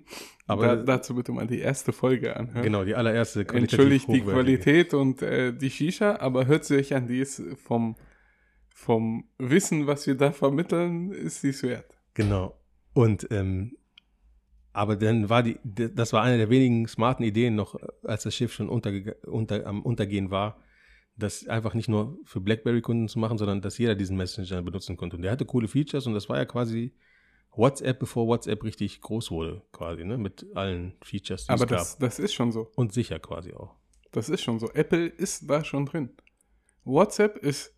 B: aber
C: da, dazu bitte mal die erste Folge anhören.
B: genau, die allererste
C: Entschuldigt die. Qualität und äh, die Shisha, aber hört sie euch an, die ist vom, vom Wissen, was wir da vermitteln, ist sie es wert.
B: Genau. Und ähm, aber dann war die, das war eine der wenigen smarten Ideen noch, als das Schiff schon unterge unter, am Untergehen war, das einfach nicht nur für BlackBerry-Kunden zu machen, sondern dass jeder diesen Messenger benutzen konnte. Und der hatte coole Features und das war ja quasi WhatsApp, bevor WhatsApp richtig groß wurde, quasi, ne? Mit allen Features, die
C: Aber
B: es gab.
C: das, das ist schon so.
B: und sicher quasi auch.
C: Das ist schon so. Apple ist da schon drin. WhatsApp ist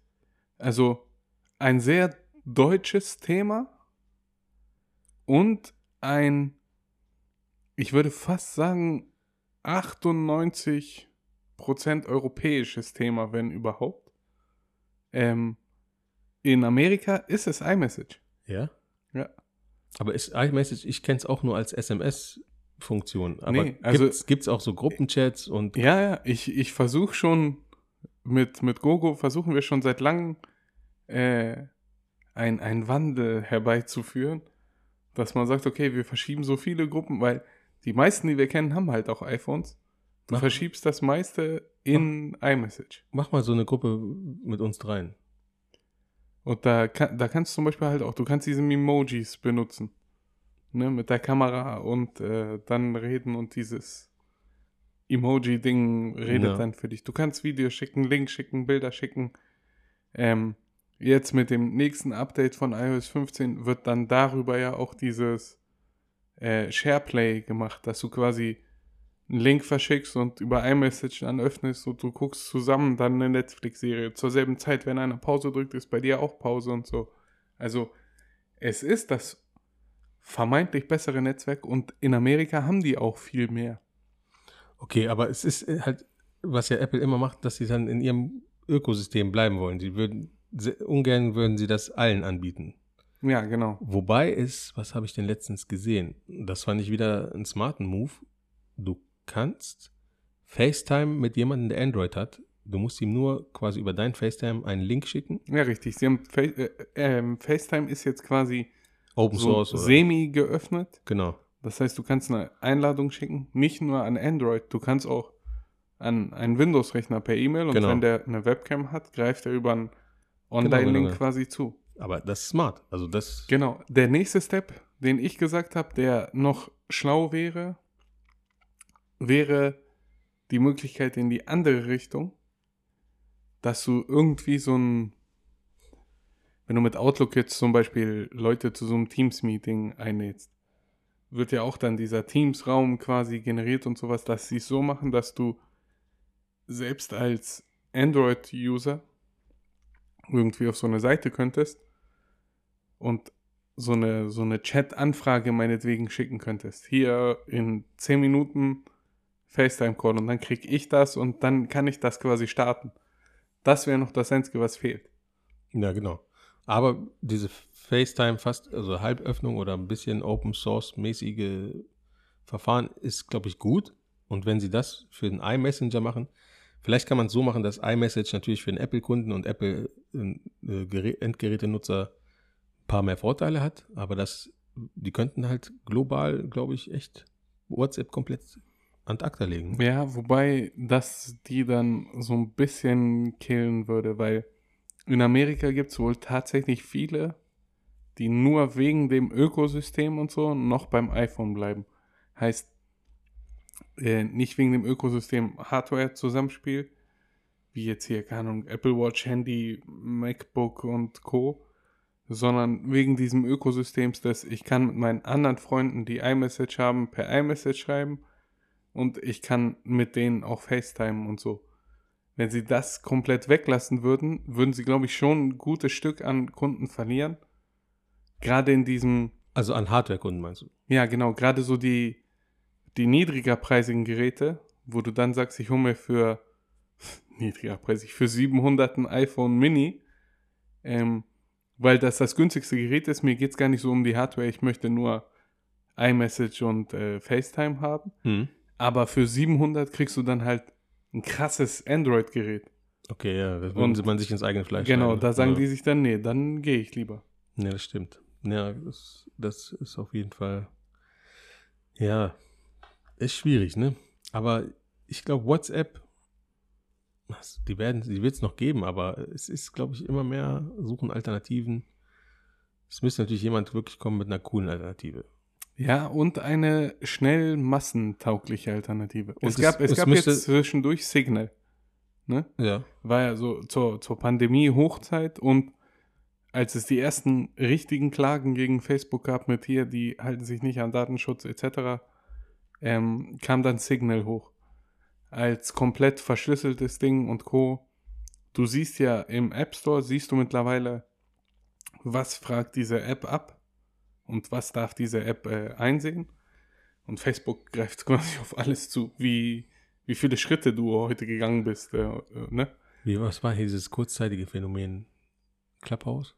C: also ein sehr deutsches Thema und ein, ich würde fast sagen, 98% europäisches Thema, wenn überhaupt. Ähm, in Amerika ist es iMessage.
B: Ja?
C: Ja.
B: Aber ist iMessage, ich kenne es auch nur als SMS-Funktion. Aber
C: Nee, also-
B: gibt es auch so Gruppenchats und
C: Ja, ja, ich, ich versuche schon, mit, mit Gogo versuchen wir schon seit langem äh, ein, einen Wandel herbeizuführen, dass man sagt, okay, wir verschieben so viele Gruppen, weil die meisten, die wir kennen, haben halt auch iPhones. Du
B: Mach-
C: verschiebst das meiste in iMessage.
B: mach mal so eine Gruppe mit uns dreien.
C: Und da, kann, da kannst du zum Beispiel halt auch, du kannst diese Emojis benutzen. Ne, mit der Kamera und äh, dann reden und dieses Emoji-Ding redet
B: Ja.
C: dann für dich. Du kannst Videos schicken, Links schicken, Bilder schicken. Ähm, jetzt mit dem nächsten Update von iOS 15 wird dann darüber ja auch dieses äh, SharePlay gemacht, dass du quasi einen Link verschickst und über iMessage dann öffnest und du guckst zusammen dann eine Netflix-Serie. Zur selben Zeit, wenn einer Pause drückt, ist bei dir auch Pause und so. Also, es ist das vermeintlich bessere Netzwerk und in Amerika haben die auch viel mehr.
B: Okay, aber es ist äh, halt, was ja Apple immer macht, dass sie dann in ihrem Ökosystem bleiben wollen. Sie würden, ungern würden sie das allen anbieten.
C: Ja, genau.
B: Wobei ist, was habe ich denn letztens gesehen? Das fand ich wieder einen smarten Move. Du kannst FaceTime mit jemandem, der Android hat. Du musst ihm nur quasi über dein FaceTime einen Link schicken.
C: Ja, richtig. Sie haben Fa äh, ähm, FaceTime ist jetzt quasi
B: Open
C: so
B: Source oder?
C: semi geöffnet.
B: Genau.
C: Das heißt, du kannst eine Einladung schicken, nicht nur an Android, du kannst auch an einen Windows-Rechner per E-Mail und
B: Genau.
C: wenn der eine Webcam hat, greift er über einen
B: genau,
C: Online-Link
B: genau.
C: quasi zu.
B: Aber das ist smart. Also das.
C: Genau. Der nächste Step, den ich gesagt habe, der noch schlau wäre, wäre die Möglichkeit in die andere Richtung, dass du irgendwie so ein wenn du mit Outlook jetzt zum Beispiel Leute zu so einem Teams-Meeting einlädst, wird ja auch dann dieser Teams-Raum quasi generiert und sowas, dass sie es so machen, dass du selbst als Android-User irgendwie auf so eine Seite könntest und so eine, so eine Chat-Anfrage meinetwegen schicken könntest. Hier in 10 Minuten FaceTime-Call und dann kriege ich das und dann kann ich das quasi starten. Das wäre noch das Einzige, was fehlt.
B: Ja, genau. Aber diese FaceTime fast, also Halböffnung oder ein bisschen Open Source mäßige Verfahren ist, glaube ich, gut. Und wenn sie das für den iMessenger machen, vielleicht kann man es so machen, dass iMessage natürlich für den Apple-Kunden und Apple äh, paar mehr Vorteile hat, aber das, die könnten halt global, glaube ich, echt WhatsApp komplett an ACTA legen.
C: Ja, wobei das die dann so ein bisschen killen würde, weil in Amerika gibt es wohl tatsächlich viele, die nur wegen dem Ökosystem und so noch beim iPhone bleiben. Heißt, äh, nicht wegen dem Ökosystem Hardware-Zusammenspiel, wie jetzt hier, keine Ahnung, Apple Watch, Handy, MacBook und Co., sondern wegen diesem Ökosystems, dass ich kann mit meinen anderen Freunden, die iMessage haben, per iMessage schreiben und ich kann mit denen auch FaceTime und so. Wenn sie das komplett weglassen würden, würden sie, glaube ich, schon ein gutes Stück an Kunden verlieren. Gerade in diesem.
B: Also an Hardware-Kunden meinst du?
C: Ja, genau. Gerade so die, die niedrigerpreisigen Geräte, wo du dann sagst, ich hole mir für niedrigerpreisig, für 700 ein iPhone Mini, ähm, weil das das günstigste Gerät ist. Mir geht es gar nicht so um die Hardware. Ich möchte nur iMessage und äh, FaceTime haben.
B: Hm.
C: Aber für 700 kriegst du dann halt ein krasses Android-Gerät.
B: Okay, ja, das
C: Und-
B: man sich ins eigene Fleisch
C: Genau, da sagen
B: ja.
C: die sich dann, nee, dann gehe ich lieber.
B: Ja, das stimmt. Ja, das, das ist auf jeden Fall. Ja, ist schwierig, ne? Aber ich glaube, WhatsApp, die werden, die wird es noch geben, aber es ist, glaube ich, immer mehr suchen Alternativen. Es müsste natürlich jemand wirklich kommen mit einer coolen Alternative.
C: Ja, und eine schnell massentaugliche Alternative.
B: Und
C: es
B: es-
C: gab, es
B: es
C: gab jetzt zwischendurch Signal. Ne?
B: Ja.
C: War ja so zur, zur Pandemie-Hochzeit und als es die ersten richtigen Klagen gegen Facebook gab mit hier, die halten sich nicht an Datenschutz etc., ähm, kam dann Signal hoch. Als komplett verschlüsseltes Ding und Co. Du siehst ja im App Store, siehst du mittlerweile, was fragt diese App ab und was darf diese App äh, einsehen. Und Facebook greift quasi auf alles zu, wie, wie viele Schritte du heute gegangen bist. Äh, äh, ne?
B: Wie, was war dieses kurzzeitige Phänomen Clubhouse?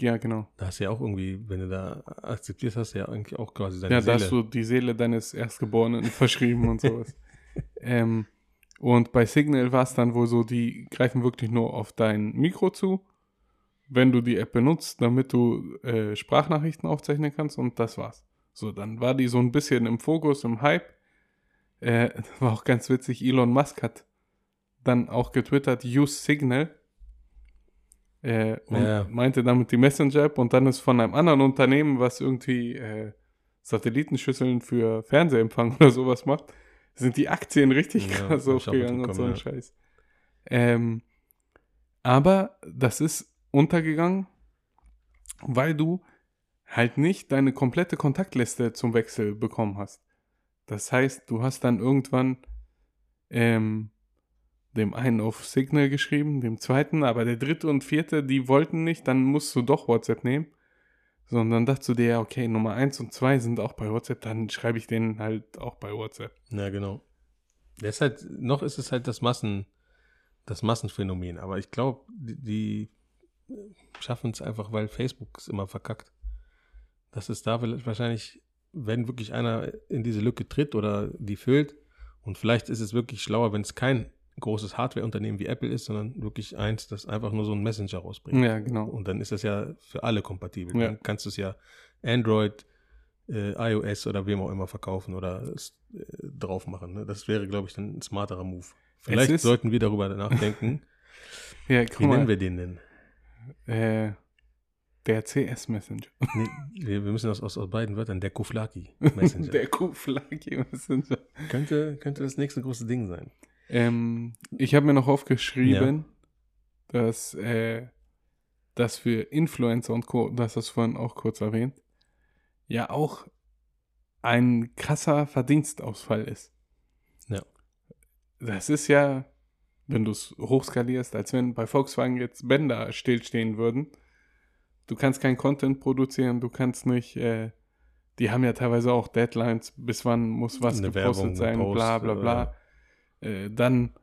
C: Ja, genau.
B: Da hast du ja auch irgendwie, wenn du da akzeptierst, hast du ja eigentlich auch quasi deine
C: Ja, da
B: Seele.
C: hast du die Seele deines Erstgeborenen verschrieben und sowas. Ähm, und bei Signal war es dann wohl so, die greifen wirklich nur auf dein Mikro zu, wenn du die App benutzt, damit du äh, Sprachnachrichten aufzeichnen kannst und das war's. So, dann war die so ein bisschen im Fokus, im Hype. Äh, war auch ganz witzig, Elon Musk hat dann auch getwittert, use Signal. Äh, und
B: Ja.
C: meinte damit die Messenger-App und dann ist von einem anderen Unternehmen, was irgendwie äh, Satellitenschüsseln für Fernsehempfang oder sowas macht, sind die Aktien richtig
B: Ja,
C: krass aufgegangen und so ein
B: mitbekommen,
C: Scheiß. Ähm, aber das ist untergegangen, weil du halt nicht deine komplette Kontaktliste zum Wechsel bekommen hast. Das heißt, du hast dann irgendwann ähm, dem einen auf Signal geschrieben, dem zweiten, aber der dritte und vierte, die wollten nicht, dann musst du doch WhatsApp nehmen. Sondern dachte du dir, ja, okay, Nummer eins und zwei sind auch bei WhatsApp, dann schreibe ich denen halt auch bei WhatsApp.
B: Ja, genau. Halt, noch ist es halt das Massen, das Massenphänomen, aber ich glaube, die, die schaffen es einfach, weil Facebook es immer verkackt. Das ist da wahrscheinlich, wenn wirklich einer in diese Lücke tritt oder die füllt, und vielleicht ist es wirklich schlauer, wenn es kein großes Hardware-Unternehmen wie Apple ist, sondern wirklich eins, das einfach nur so einen Messenger rausbringt.
C: Ja, genau.
B: Und dann ist das ja für alle kompatibel.
C: Ja.
B: Dann kannst du es ja Android, äh, iOS oder wem auch immer verkaufen oder äh, drauf machen. Ne? Das wäre, glaube ich, dann ein smarterer Move. Vielleicht sollten wir darüber nachdenken.
C: Ja,
B: Wie nennen wir den denn?
C: äh, der CS Messenger.
B: Nee, wir, wir müssen aus, aus, aus beiden Wörtern, der Kuflaki Messenger.
C: der Kuhflagge Messenger.
B: könnte, könnte das nächste große Ding sein.
C: Ähm, ich habe mir noch aufgeschrieben, dass, äh, dass für Influencer und Co., das hast du vorhin auch kurz erwähnt, ja auch ein krasser Verdienstausfall ist.
B: Ja.
C: Das ist ja, wenn du es hochskalierst, als wenn bei Volkswagen jetzt Bänder stillstehen würden. Du kannst kein Content produzieren, du kannst nicht, äh, die haben ja teilweise auch Deadlines, bis wann muss was
B: Eine
C: gepostet
B: Werbung,
C: sein,
B: Post,
C: bla bla bla. Äh, dann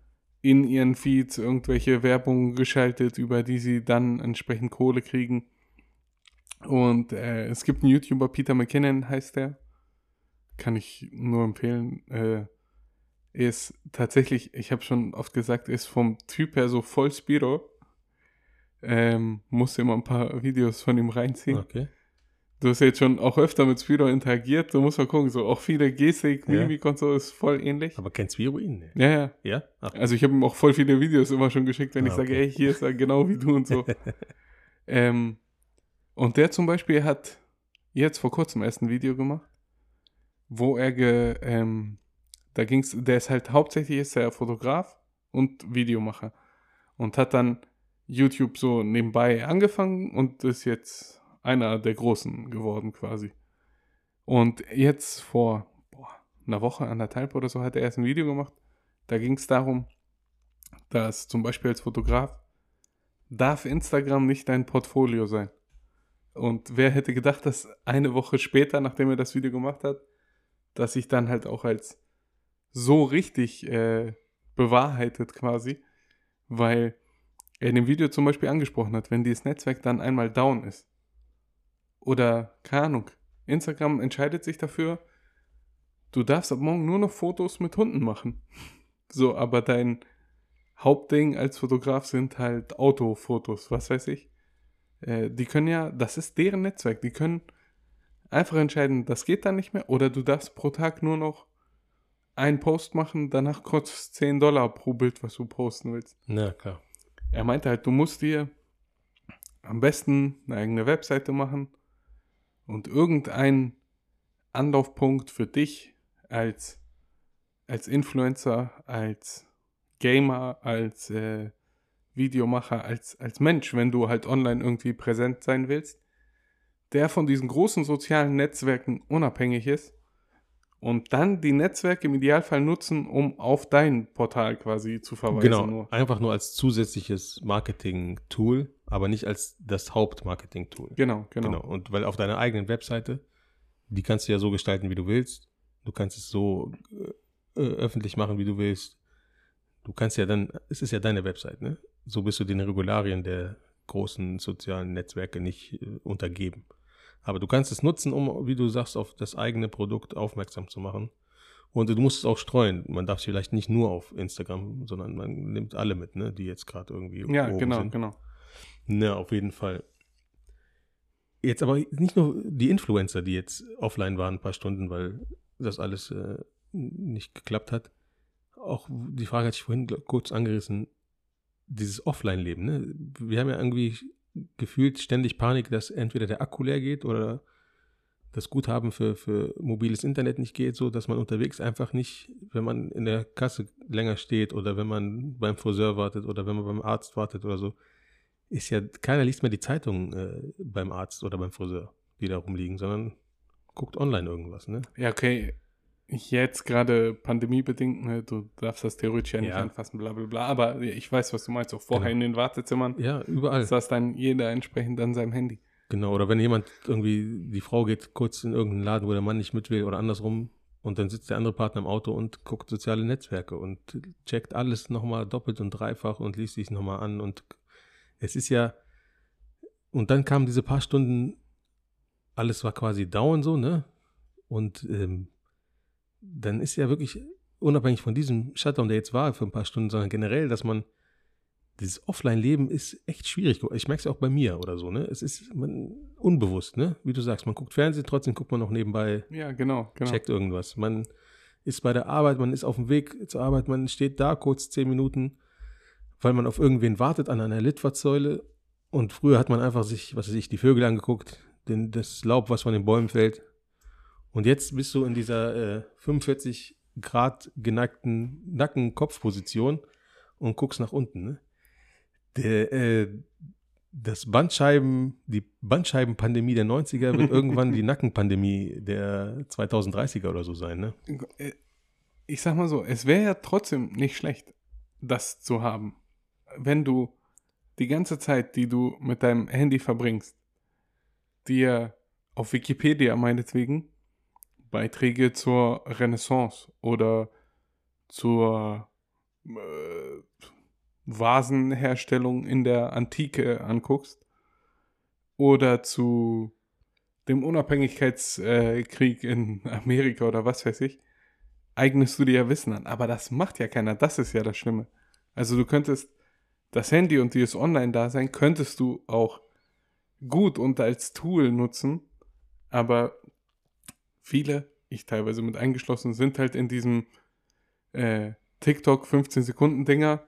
C: in ihren Feeds irgendwelche Werbung geschaltet, über die sie dann entsprechend Kohle kriegen. Und äh, es gibt einen YouTuber, Peter McKinnon heißt der. Kann ich nur empfehlen. Äh, er ist tatsächlich, ich habe schon oft gesagt, ist vom Typ her so voll Spiro. Ähm, musste immer ein paar Videos von ihm reinziehen.
B: Okay.
C: Du hast jetzt schon auch öfter mit Spiro interagiert, du musst mal gucken, so auch viele Gestik,
B: Ja.
C: Mimik und so ist voll ähnlich.
B: Aber kennst du ihn? Ne?
C: Ja, ja.
B: Ja? Ach,
C: Also ich habe ihm auch voll viele Videos immer schon geschickt, wenn
B: Ah,
C: ich sage,
B: okay.
C: ey, hier ist er genau wie du und so. ähm, und der zum Beispiel hat jetzt vor kurzem erst ein Video gemacht, wo er, ge, ähm, da ging's, der ist halt hauptsächlich ist er Fotograf und Videomacher und hat dann YouTube so nebenbei angefangen und ist jetzt einer der Großen geworden quasi. Und jetzt vor boah, einer Woche, anderthalb oder so, hat er erst ein Video gemacht. Da ging es darum, dass zum Beispiel als Fotograf darf Instagram nicht dein Portfolio sein. Und wer hätte gedacht, dass eine Woche später, nachdem er das Video gemacht hat, dass sich dann halt auch als so richtig äh, bewahrheitet quasi, weil er in dem Video zum Beispiel angesprochen hat, wenn dieses Netzwerk dann einmal down ist oder keine Ahnung, Instagram entscheidet sich dafür, du darfst ab morgen nur noch Fotos mit Hunden machen. So, aber dein Hauptding als Fotograf sind halt Autofotos, was weiß ich. Äh, die können ja, das ist deren Netzwerk, die können einfach entscheiden, das geht dann nicht mehr oder du darfst pro Tag nur noch einen Post machen, danach kostet es 10 Dollar pro Bild, was du posten willst.
B: na klar.
C: Er meinte halt, du musst dir am besten eine eigene Webseite machen und irgendeinen Anlaufpunkt für dich als, als Influencer, als Gamer, als äh, Videomacher, als, als Mensch, wenn du halt online irgendwie präsent sein willst, der von diesen großen sozialen Netzwerken unabhängig ist und dann die Netzwerke im Idealfall nutzen, um auf dein Portal quasi zu verweisen.
B: Genau,
C: Nur.
B: einfach nur als zusätzliches Marketing-Tool, aber nicht als das Hauptmarketing-Tool.
C: Genau, genau.
B: Genau. Und weil auf deiner eigenen Webseite, die kannst du ja so gestalten, wie du willst. Du kannst es so äh, äh, öffentlich machen, wie du willst. Du kannst ja dann, es ist ja deine Website, ne? So bist du den Regularien der großen sozialen Netzwerke nicht äh, untergeben. Aber du kannst es nutzen, um, wie du sagst, auf das eigene Produkt aufmerksam zu machen. Und du musst es auch streuen. Man darf es vielleicht nicht nur auf Instagram, sondern man nimmt alle mit, ne, die jetzt gerade irgendwie
C: Ja, genau,
B: sind.
C: genau.
B: Ne, auf jeden Fall. Jetzt aber nicht nur die Influencer, die jetzt offline waren ein paar Stunden, weil das alles äh, nicht geklappt hat. Auch die Frage hatte ich vorhin kurz angerissen, dieses Offline-Leben. Ne? Wir haben ja irgendwie gefühlt ständig Panik, dass entweder der Akku leer geht oder das Guthaben für, für mobiles Internet nicht geht, so dass man unterwegs einfach nicht, wenn man in der Kasse länger steht oder wenn man beim Friseur wartet oder wenn man beim Arzt wartet oder so, ist ja, keiner liest mehr die Zeitung äh, beim Arzt oder beim Friseur, die da rumliegen, sondern guckt online irgendwas, ne?
C: Ja, okay. Jetzt gerade pandemiebedingt, ne, du darfst das theoretisch ja nicht
B: Ja.
C: anfassen, bla bla bla. Aber ich weiß, was du meinst. Auch vorher
B: Genau.
C: in den Wartezimmern
B: Ja, überall.
C: saß dann jeder entsprechend an seinem Handy.
B: Genau, oder wenn jemand irgendwie, die Frau geht kurz in irgendeinen Laden, wo der Mann nicht mit will oder andersrum und dann sitzt der andere Partner im Auto und guckt soziale Netzwerke und checkt alles nochmal doppelt und dreifach und liest sich nochmal an und es ist ja, und dann kamen diese paar Stunden, alles war quasi down so, ne? Und ähm, dann ist ja wirklich unabhängig von diesem Shutdown, der jetzt war für ein paar Stunden, sondern generell, dass man dieses Offline-Leben ist echt schwierig. Ich merke es ja auch bei mir oder so, ne? Es ist man, unbewusst, ne? Wie du sagst, man guckt Fernsehen, trotzdem guckt man noch nebenbei,
C: Ja, genau, genau.
B: checkt irgendwas. Man ist bei der Arbeit, man ist auf dem Weg zur Arbeit, man steht da kurz zehn Minuten, weil man auf irgendwen wartet an einer Litfaßsäule. Und früher hat man einfach sich, was weiß ich, die Vögel angeguckt, den, das Laub, was von den Bäumen fällt. Und jetzt bist du in dieser äh, 45 Grad geneigten Nacken-Kopfposition und guckst nach unten. Ne? Der, äh, das Bandscheiben, die Bandscheibenpandemie der 90er wird irgendwann die Nackenpandemie der 2030er oder so sein, ne?
C: Äh, Ich sag mal so, es wäre ja trotzdem nicht schlecht, das zu haben. Wenn du die ganze Zeit, die du mit deinem Handy verbringst, dir auf Wikipedia meinetwegen Beiträge zur Renaissance oder zur äh, Vasenherstellung in der Antike anguckst oder zu dem Unabhängigkeitskrieg in Amerika oder was weiß ich, eignest du dir ja Wissen an. Aber das macht ja keiner. Das ist ja das Schlimme. Also du könntest das Handy und dieses Online-Dasein könntest du auch gut und als Tool nutzen, aber viele, ich teilweise mit eingeschlossen, sind halt in diesem äh, TikTok 15 Sekunden Dinger.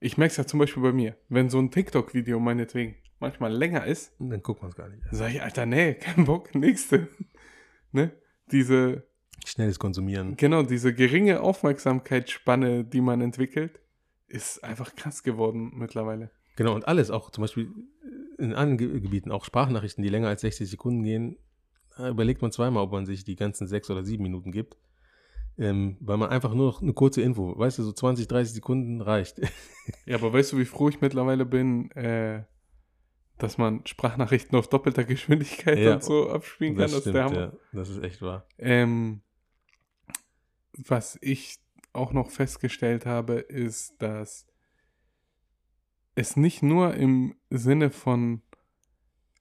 C: Ich merke es ja zum Beispiel bei mir, wenn so ein TikTok-Video meinetwegen manchmal länger ist,
B: Dann guckt man es gar nicht.
C: sage ich, Alter, nee, kein Bock, nächste. ne? Diese,
B: Schnelles Konsumieren.
C: genau, diese geringe Aufmerksamkeitsspanne, die man entwickelt, ist einfach krass geworden mittlerweile.
B: Genau, und alles, auch zum Beispiel in anderen Ge Gebieten, auch Sprachnachrichten, die länger als 60 Sekunden gehen, da überlegt man zweimal, ob man sich die ganzen sechs oder sieben Minuten gibt. Ähm, weil man einfach nur noch eine kurze Info, weißt du, so 20, 30 Sekunden reicht.
C: Ja, aber weißt du, wie froh ich mittlerweile bin, äh, dass man Sprachnachrichten auf doppelter Geschwindigkeit
B: Ja,
C: und so abspielen kann? Das, ist der Hammer.
B: ja, das ist echt wahr.
C: Ähm, was ich auch noch festgestellt habe, ist, dass es nicht nur im Sinne von,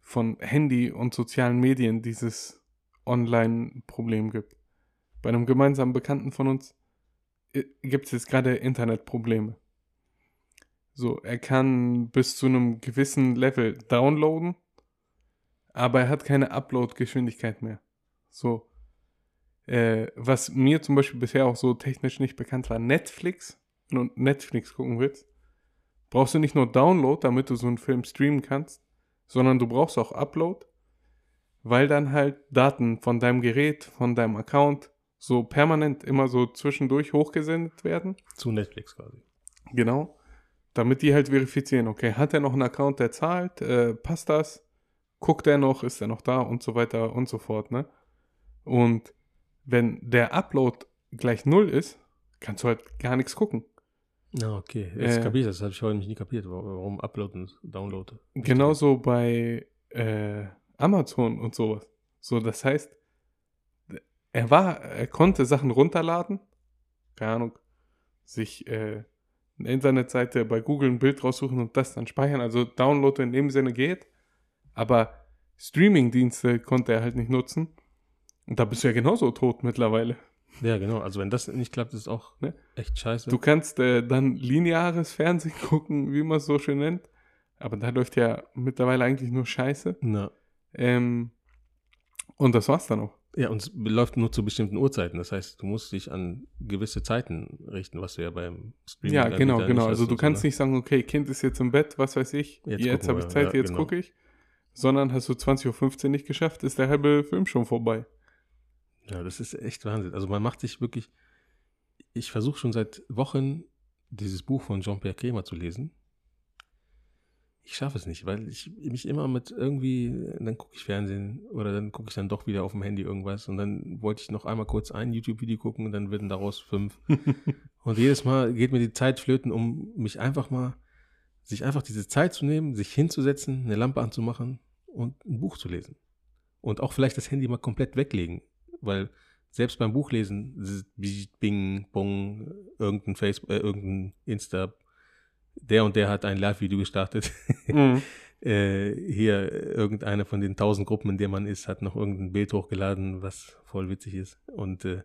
C: von Handy und sozialen Medien dieses Online-Problem gibt. Bei einem gemeinsamen Bekannten von uns gibt es jetzt gerade Internetprobleme. So, er kann bis zu einem gewissen Level downloaden, aber er hat keine Upload-Geschwindigkeit mehr. So, äh, was mir zum Beispiel bisher auch so technisch nicht bekannt war, Netflix, wenn du Netflix gucken willst, brauchst du nicht nur Download, damit du so einen Film streamen kannst, sondern du brauchst auch Upload, weil dann halt Daten von deinem Gerät, von deinem Account so permanent immer so zwischendurch hochgesendet werden.
B: Zu Netflix quasi.
C: Genau. Damit die halt verifizieren, okay, hat er noch einen Account, der zahlt, äh, passt das, guckt er noch, ist er noch da und so weiter und so fort, ne? Und wenn der Upload gleich null ist, kannst du halt gar nichts gucken.
B: Ja, okay. Jetzt
C: Äh,
B: kapiert das. Das habe ich heute nicht kapiert, wa- warum Upload und Download.
C: Genauso bei äh, Amazon und sowas. So, das heißt, er war, er konnte Sachen runterladen, keine Ahnung, sich äh, eine Internetseite bei Google ein Bild raussuchen und das dann speichern. Also Download in dem Sinne geht, aber Streaming-Dienste konnte er halt nicht nutzen. Und da bist du ja genauso tot mittlerweile.
B: Ja, genau. Also wenn das nicht klappt, ist auch
C: Ne?
B: echt scheiße.
C: Du kannst äh, dann lineares Fernsehen gucken, wie man es so schön nennt. Aber da läuft ja mittlerweile eigentlich nur Scheiße.
B: Na.
C: Ähm, und das war's dann auch.
B: Ja, und es läuft nur zu bestimmten Uhrzeiten. Das heißt, du musst dich an gewisse Zeiten richten, was du ja beim Streaming
C: Ja, genau, genau. Also du
B: und so,
C: kannst
B: ne?
C: nicht sagen, okay, Kind ist jetzt im Bett, was weiß ich,
B: Jetzt
C: jetzt, habe ich Zeit,
B: ja,
C: jetzt
B: genau.
C: gucke ich. Sondern hast du 20.15 Uhr nicht geschafft, ist der halbe Film schon vorbei.
B: Ja, das ist echt Wahnsinn. Also man macht sich wirklich. Ich versuche schon seit Wochen dieses Buch von Jean-Pierre Kremer zu lesen. Ich schaffe es nicht, weil ich mich immer mit irgendwie, dann gucke ich Fernsehen oder dann gucke ich dann doch wieder auf dem Handy irgendwas und dann wollte ich noch einmal kurz ein YouTube-Video gucken und dann werden daraus fünf. und jedes Mal geht mir die Zeit flöten, um mich einfach mal, sich einfach diese Zeit zu nehmen, sich hinzusetzen, eine Lampe anzumachen und ein Buch zu lesen. Und auch vielleicht das Handy mal komplett weglegen, weil selbst beim Buchlesen, Bing, Bong, irgendein Facebook, äh, irgendein Insta, der und der hat ein Live-Video gestartet.
C: Mhm.
B: äh, hier irgendeine von den tausend Gruppen, in der man ist, hat noch irgendein Bild hochgeladen, was voll witzig ist. Und äh,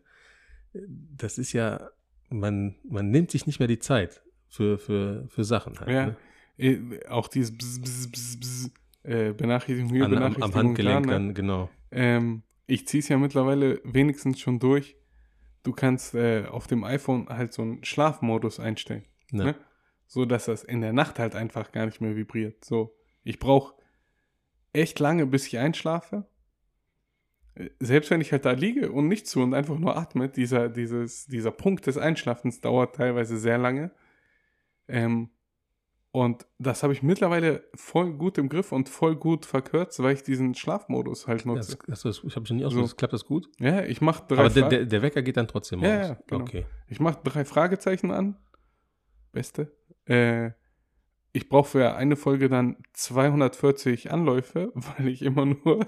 B: das ist ja, man, man nimmt sich nicht mehr die Zeit für, für, für Sachen halt.
C: Ja.
B: Ne?
C: Äh, auch dieses Bzz, Bzz, Bzz, äh, Benachrichtigung hier,
B: An, am,
C: Benachrichtigung
B: am Handgelenk
C: da, ne?
B: dann, genau.
C: Ähm, ich ziehe es ja mittlerweile wenigstens schon durch. Du kannst äh, auf dem iPhone halt so einen Schlafmodus einstellen.
B: Ne?
C: Ne? So dass das in der Nacht halt einfach gar nicht mehr vibriert. So, ich brauche echt lange, bis ich einschlafe. Äh, Selbst wenn ich halt da liege und nichts tue und einfach nur atme, dieser, dieses, dieser Punkt des Einschlafens dauert teilweise sehr lange. Ähm, Und das habe ich mittlerweile voll gut im Griff und voll gut verkürzt, weil ich diesen Schlafmodus halt
B: Ja,
C: nutze.
B: das, das, ich habe schon nie
C: So.
B: ausprobiert. Klappt das gut?
C: Ja, ich mache drei
B: Aber der, der, der Wecker geht dann trotzdem
C: Ja,
B: aus.
C: ja, genau.
B: Okay.
C: Ich mache drei Fragezeichen an. Beste. Äh, ich brauche für eine Folge dann 240 Anläufe, weil ich immer nur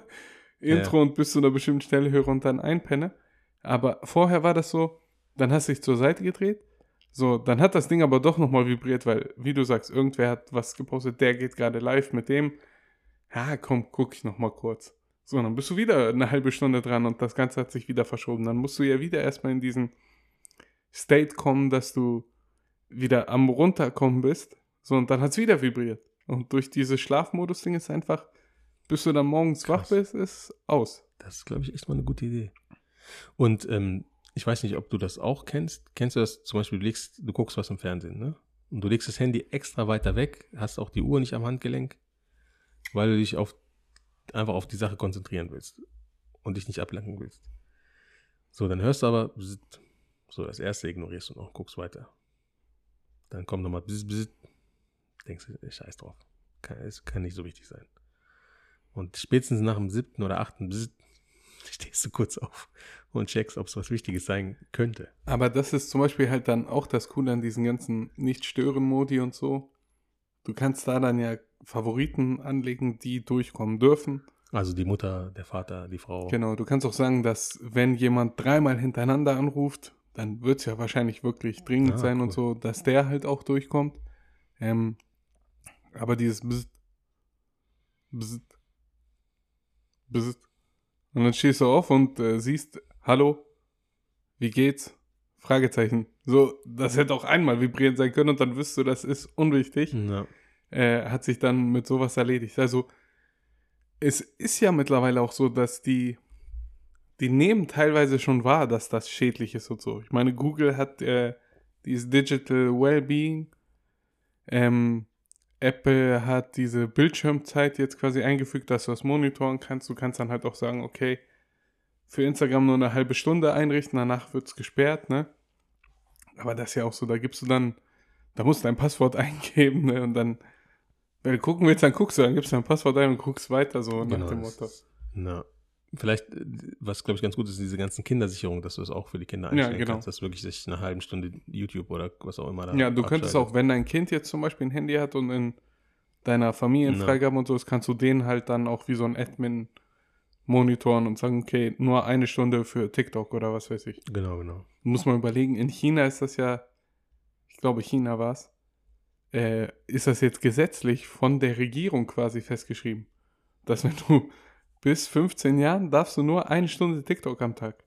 C: Intro
B: Ja.
C: und bis zu einer bestimmten Stelle höre und dann einpenne. Aber vorher war das so, dann hast du dich zur Seite gedreht. So, dann hat das Ding aber doch nochmal vibriert, weil, wie du sagst, irgendwer hat was gepostet, der geht gerade live mit dem. Ja, komm, guck ich nochmal kurz. So, dann bist du wieder eine halbe Stunde dran und das Ganze hat sich wieder verschoben. Dann musst du ja wieder erstmal in diesen State kommen, dass du wieder am runterkommen bist. So, und dann hat es wieder vibriert. Und durch dieses Schlafmodus-Ding ist einfach, bis du dann morgens wach
B: Krass.
C: bist, ist aus.
B: Das ist, glaube ich, echt mal eine gute Idee. Und ähm, ich weiß nicht, ob du das auch kennst. Kennst du das zum Beispiel, du, legst, du guckst was im Fernsehen, ne? Und du legst das Handy extra weiter weg, hast auch die Uhr nicht am Handgelenk, weil du dich auf, einfach auf die Sache konzentrieren willst und dich nicht ablenken willst. So, dann hörst du aber, so das erste ignorierst du noch, guckst weiter. Dann kommt nochmal, denkst du, scheiß drauf. Kann, es kann nicht so wichtig sein. Und spätestens nach dem siebten oder achten bzzzt, stehst du kurz auf und checkst, ob es was Wichtiges sein könnte.
C: Aber das ist zum Beispiel halt dann auch das Coole an diesen ganzen Nicht-Stören-Modi und so. Du kannst da dann ja Favoriten anlegen, die durchkommen dürfen.
B: Also die Mutter, der Vater, die Frau.
C: Genau, du kannst auch sagen, dass wenn jemand dreimal hintereinander anruft, dann wird es ja wahrscheinlich wirklich dringend
B: Ah,
C: sein und
B: cool.
C: so, dass der halt auch durchkommt. Ähm, aber dieses Bzzt, Bzzt, Bzzt. Und dann stehst du auf und äh, siehst, hallo, wie geht's? Fragezeichen. So, das hätte auch einmal vibriert sein können und dann wüsstest du, das ist unwichtig
B: Ja.
C: äh, hat sich dann mit sowas erledigt. Also es ist ja mittlerweile auch so, dass die, die nehmen teilweise schon wahr, dass das schädlich ist und so. Ich meine, Google hat äh, dieses Digital Wellbeing, ähm, Apple hat diese Bildschirmzeit jetzt quasi eingefügt, dass du das monitoren kannst. Du kannst dann halt auch sagen, okay, für Instagram nur eine halbe Stunde einrichten, danach wird es gesperrt, ne? Aber das ist ja auch so, da gibst du dann, da musst du dein Passwort eingeben, ne? Und dann, wenn du gucken willst, dann guckst du, dann gibst du dein Passwort ein und guckst weiter, so nach
B: Genau,
C: dem
B: das
C: Motto.
B: Na, vielleicht, äh, was glaube ich ganz gut ist, diese ganzen Kindersicherungen, dass du es auch für die Kinder
C: Ja,
B: einstellen
C: genau.
B: kannst, dass wirklich sich eine halbe Stunde YouTube oder was auch immer da
C: Ja, du könntest
B: abschaltet.
C: auch, wenn dein Kind jetzt zum Beispiel ein Handy hat und in deiner Familienfreigabe und so, das kannst du den halt dann auch wie so ein Admin monitoren und sagen, okay, nur eine Stunde für TikTok oder was weiß ich.
B: Genau, genau.
C: Muss man überlegen, in China ist das ja, ich glaube China war es, äh, ist das jetzt gesetzlich von der Regierung quasi festgeschrieben, dass wenn du bis 15 Jahren darfst du nur eine Stunde TikTok am Tag,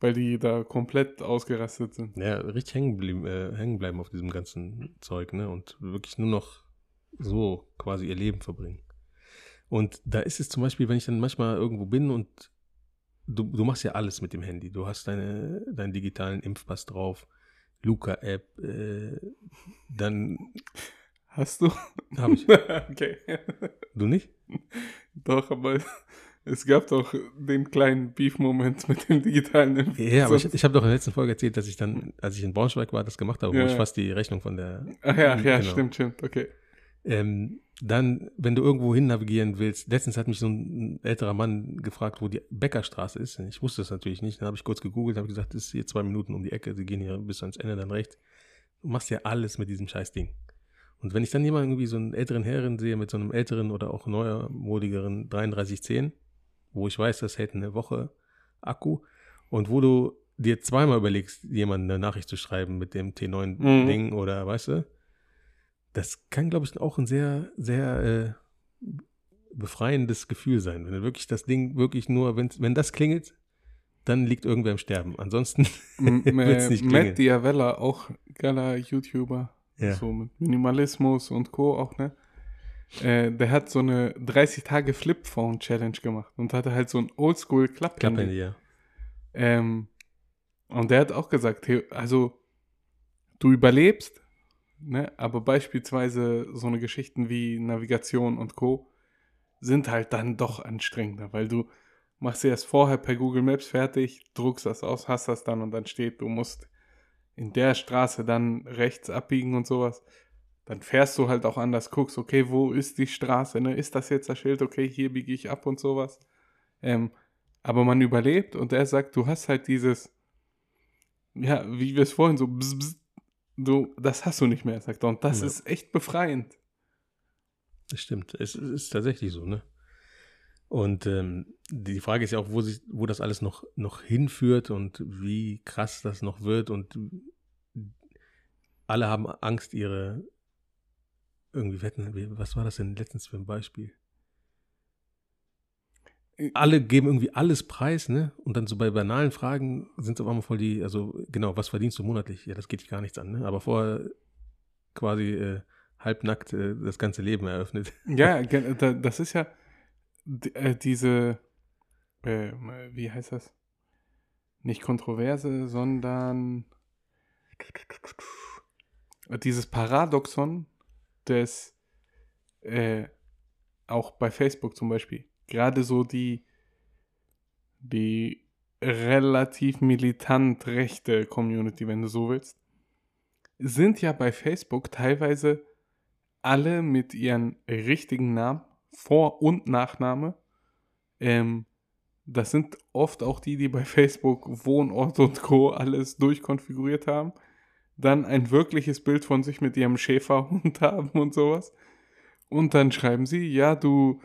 C: weil die da komplett ausgerastet sind.
B: Ja, richtig hängen bleiben, äh, hängen bleiben auf diesem ganzen Zeug, ne? Und wirklich nur noch so quasi ihr Leben verbringen. Und da ist es zum Beispiel, wenn ich dann manchmal irgendwo bin und du, du machst ja alles mit dem Handy. Du hast deine, deinen digitalen Impfpass drauf, Luca-App, äh, dann
C: Hast du?
B: habe ich.
C: okay.
B: Du nicht?
C: Doch, aber es gab doch den kleinen Beef-Moment mit dem digitalen Impf.
B: Ja, aber ich, ich habe doch in der letzten Folge erzählt, dass ich dann, als ich in Braunschweig war, das gemacht habe,
C: Ja,
B: wo ich fast die Rechnung von der
C: Ach ja, ach ja,
B: Genau.
C: stimmt, stimmt, okay.
B: Ähm, dann, wenn du irgendwo hin navigieren willst, letztens hat mich so ein älterer Mann gefragt, wo die Bäckerstraße ist. Ich wusste das natürlich nicht. Dann habe ich kurz gegoogelt, habe gesagt, das ist hier zwei Minuten um die Ecke, sie gehen hier bis ans Ende dann rechts. Du machst ja alles mit diesem scheiß Ding. Und wenn ich dann jemanden irgendwie so einen älteren Herren sehe mit so einem älteren oder auch neuermodigeren 3310, wo ich weiß, das hält eine Woche Akku und wo du dir zweimal überlegst, jemandem eine Nachricht zu schreiben mit dem T9-Ding
C: Mhm.
B: oder weißt du, das kann, glaube ich, auch ein sehr, sehr äh, befreiendes Gefühl sein. Wenn du wirklich das Ding wirklich nur, wenn, wenn das klingelt, dann liegt irgendwer im Sterben. Ansonsten
C: M
B: wird's
C: äh,
B: nicht klingeln.
C: Matt Diavella, auch geiler YouTuber,
B: Ja.
C: so mit Minimalismus und Co. auch, ne? Äh, der hat so eine 30 Tage Flip-Phone Challenge gemacht und hatte halt so ein Oldschool Klapphandy.
B: Ja.
C: Ähm, und der hat auch gesagt, also du überlebst, ne, aber beispielsweise so eine Geschichten wie Navigation und Co. sind halt dann doch anstrengender, weil du machst dir das vorher per Google Maps fertig, druckst das aus, hast das dann und dann steht, du musst in der Straße dann rechts abbiegen und sowas. dann fährst du halt auch anders, guckst, okay, wo ist die Straße, ne? Ist das jetzt das Schild, okay, hier biege ich ab und sowas. Ähm, aber man überlebt und er sagt, du hast halt dieses, ja, wie wir es vorhin so, bzz, bzz, du, das hast du nicht mehr, sagt er. Und das
B: Ja.
C: ist echt befreiend.
B: Das stimmt. Es ist tatsächlich so, ne? Und ähm, die Frage ist ja auch, wo, sich, wo das alles noch, noch hinführt und wie krass das noch wird. Und alle haben Angst, ihre irgendwie wetten, was war das denn letztens für ein Beispiel? Alle geben irgendwie alles preis, ne? Und dann so bei banalen Fragen sind es auf einmal voll die, also genau, was verdienst du monatlich? Ja, das geht dich gar nichts an, ne? Aber vorher quasi äh, halbnackt äh, das ganze Leben eröffnet.
C: Ja, das ist ja äh, diese, äh, wie heißt das? Nicht Kontroverse, sondern dieses Paradoxon des, äh, auch bei Facebook zum Beispiel, gerade so die, die relativ militant rechte Community, wenn du so willst, sind ja bei Facebook teilweise alle mit ihren richtigen Namen, Vor- und Nachname. Ähm, das sind oft auch die, die bei Facebook Wohnort und Co. alles durchkonfiguriert haben. Dann ein wirkliches Bild von sich mit ihrem Schäferhund haben und sowas. Und dann schreiben sie, ja, du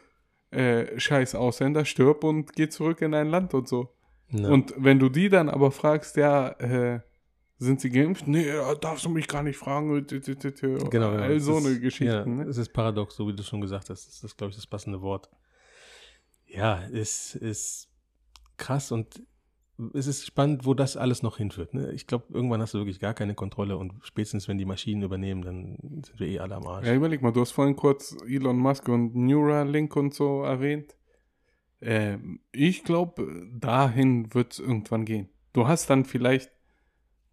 C: äh, scheiß Ausländer, stirb und geh zurück in dein Land und so.
B: Ja.
C: Und wenn du die dann aber fragst, ja, äh, sind sie geimpft? Nee, da darfst du mich gar nicht fragen.
B: Genau, genau.
C: All so
B: ist-
C: eine Geschichte.
B: Ja,
C: ne?
B: Es ist paradox, so wie du schon gesagt hast. Das ist, glaube ich, das passende Wort. Ja, es ist krass und es ist spannend, wo das alles noch hinführt. Ne? Ich glaube, irgendwann hast du wirklich gar keine Kontrolle und spätestens, wenn die Maschinen übernehmen, dann sind wir eh alle am Arsch.
C: Ja, überleg mal, du hast vorhin kurz Elon Musk und Neuralink und so erwähnt. Ähm, ich glaube, dahin wird es irgendwann gehen. Du hast dann vielleicht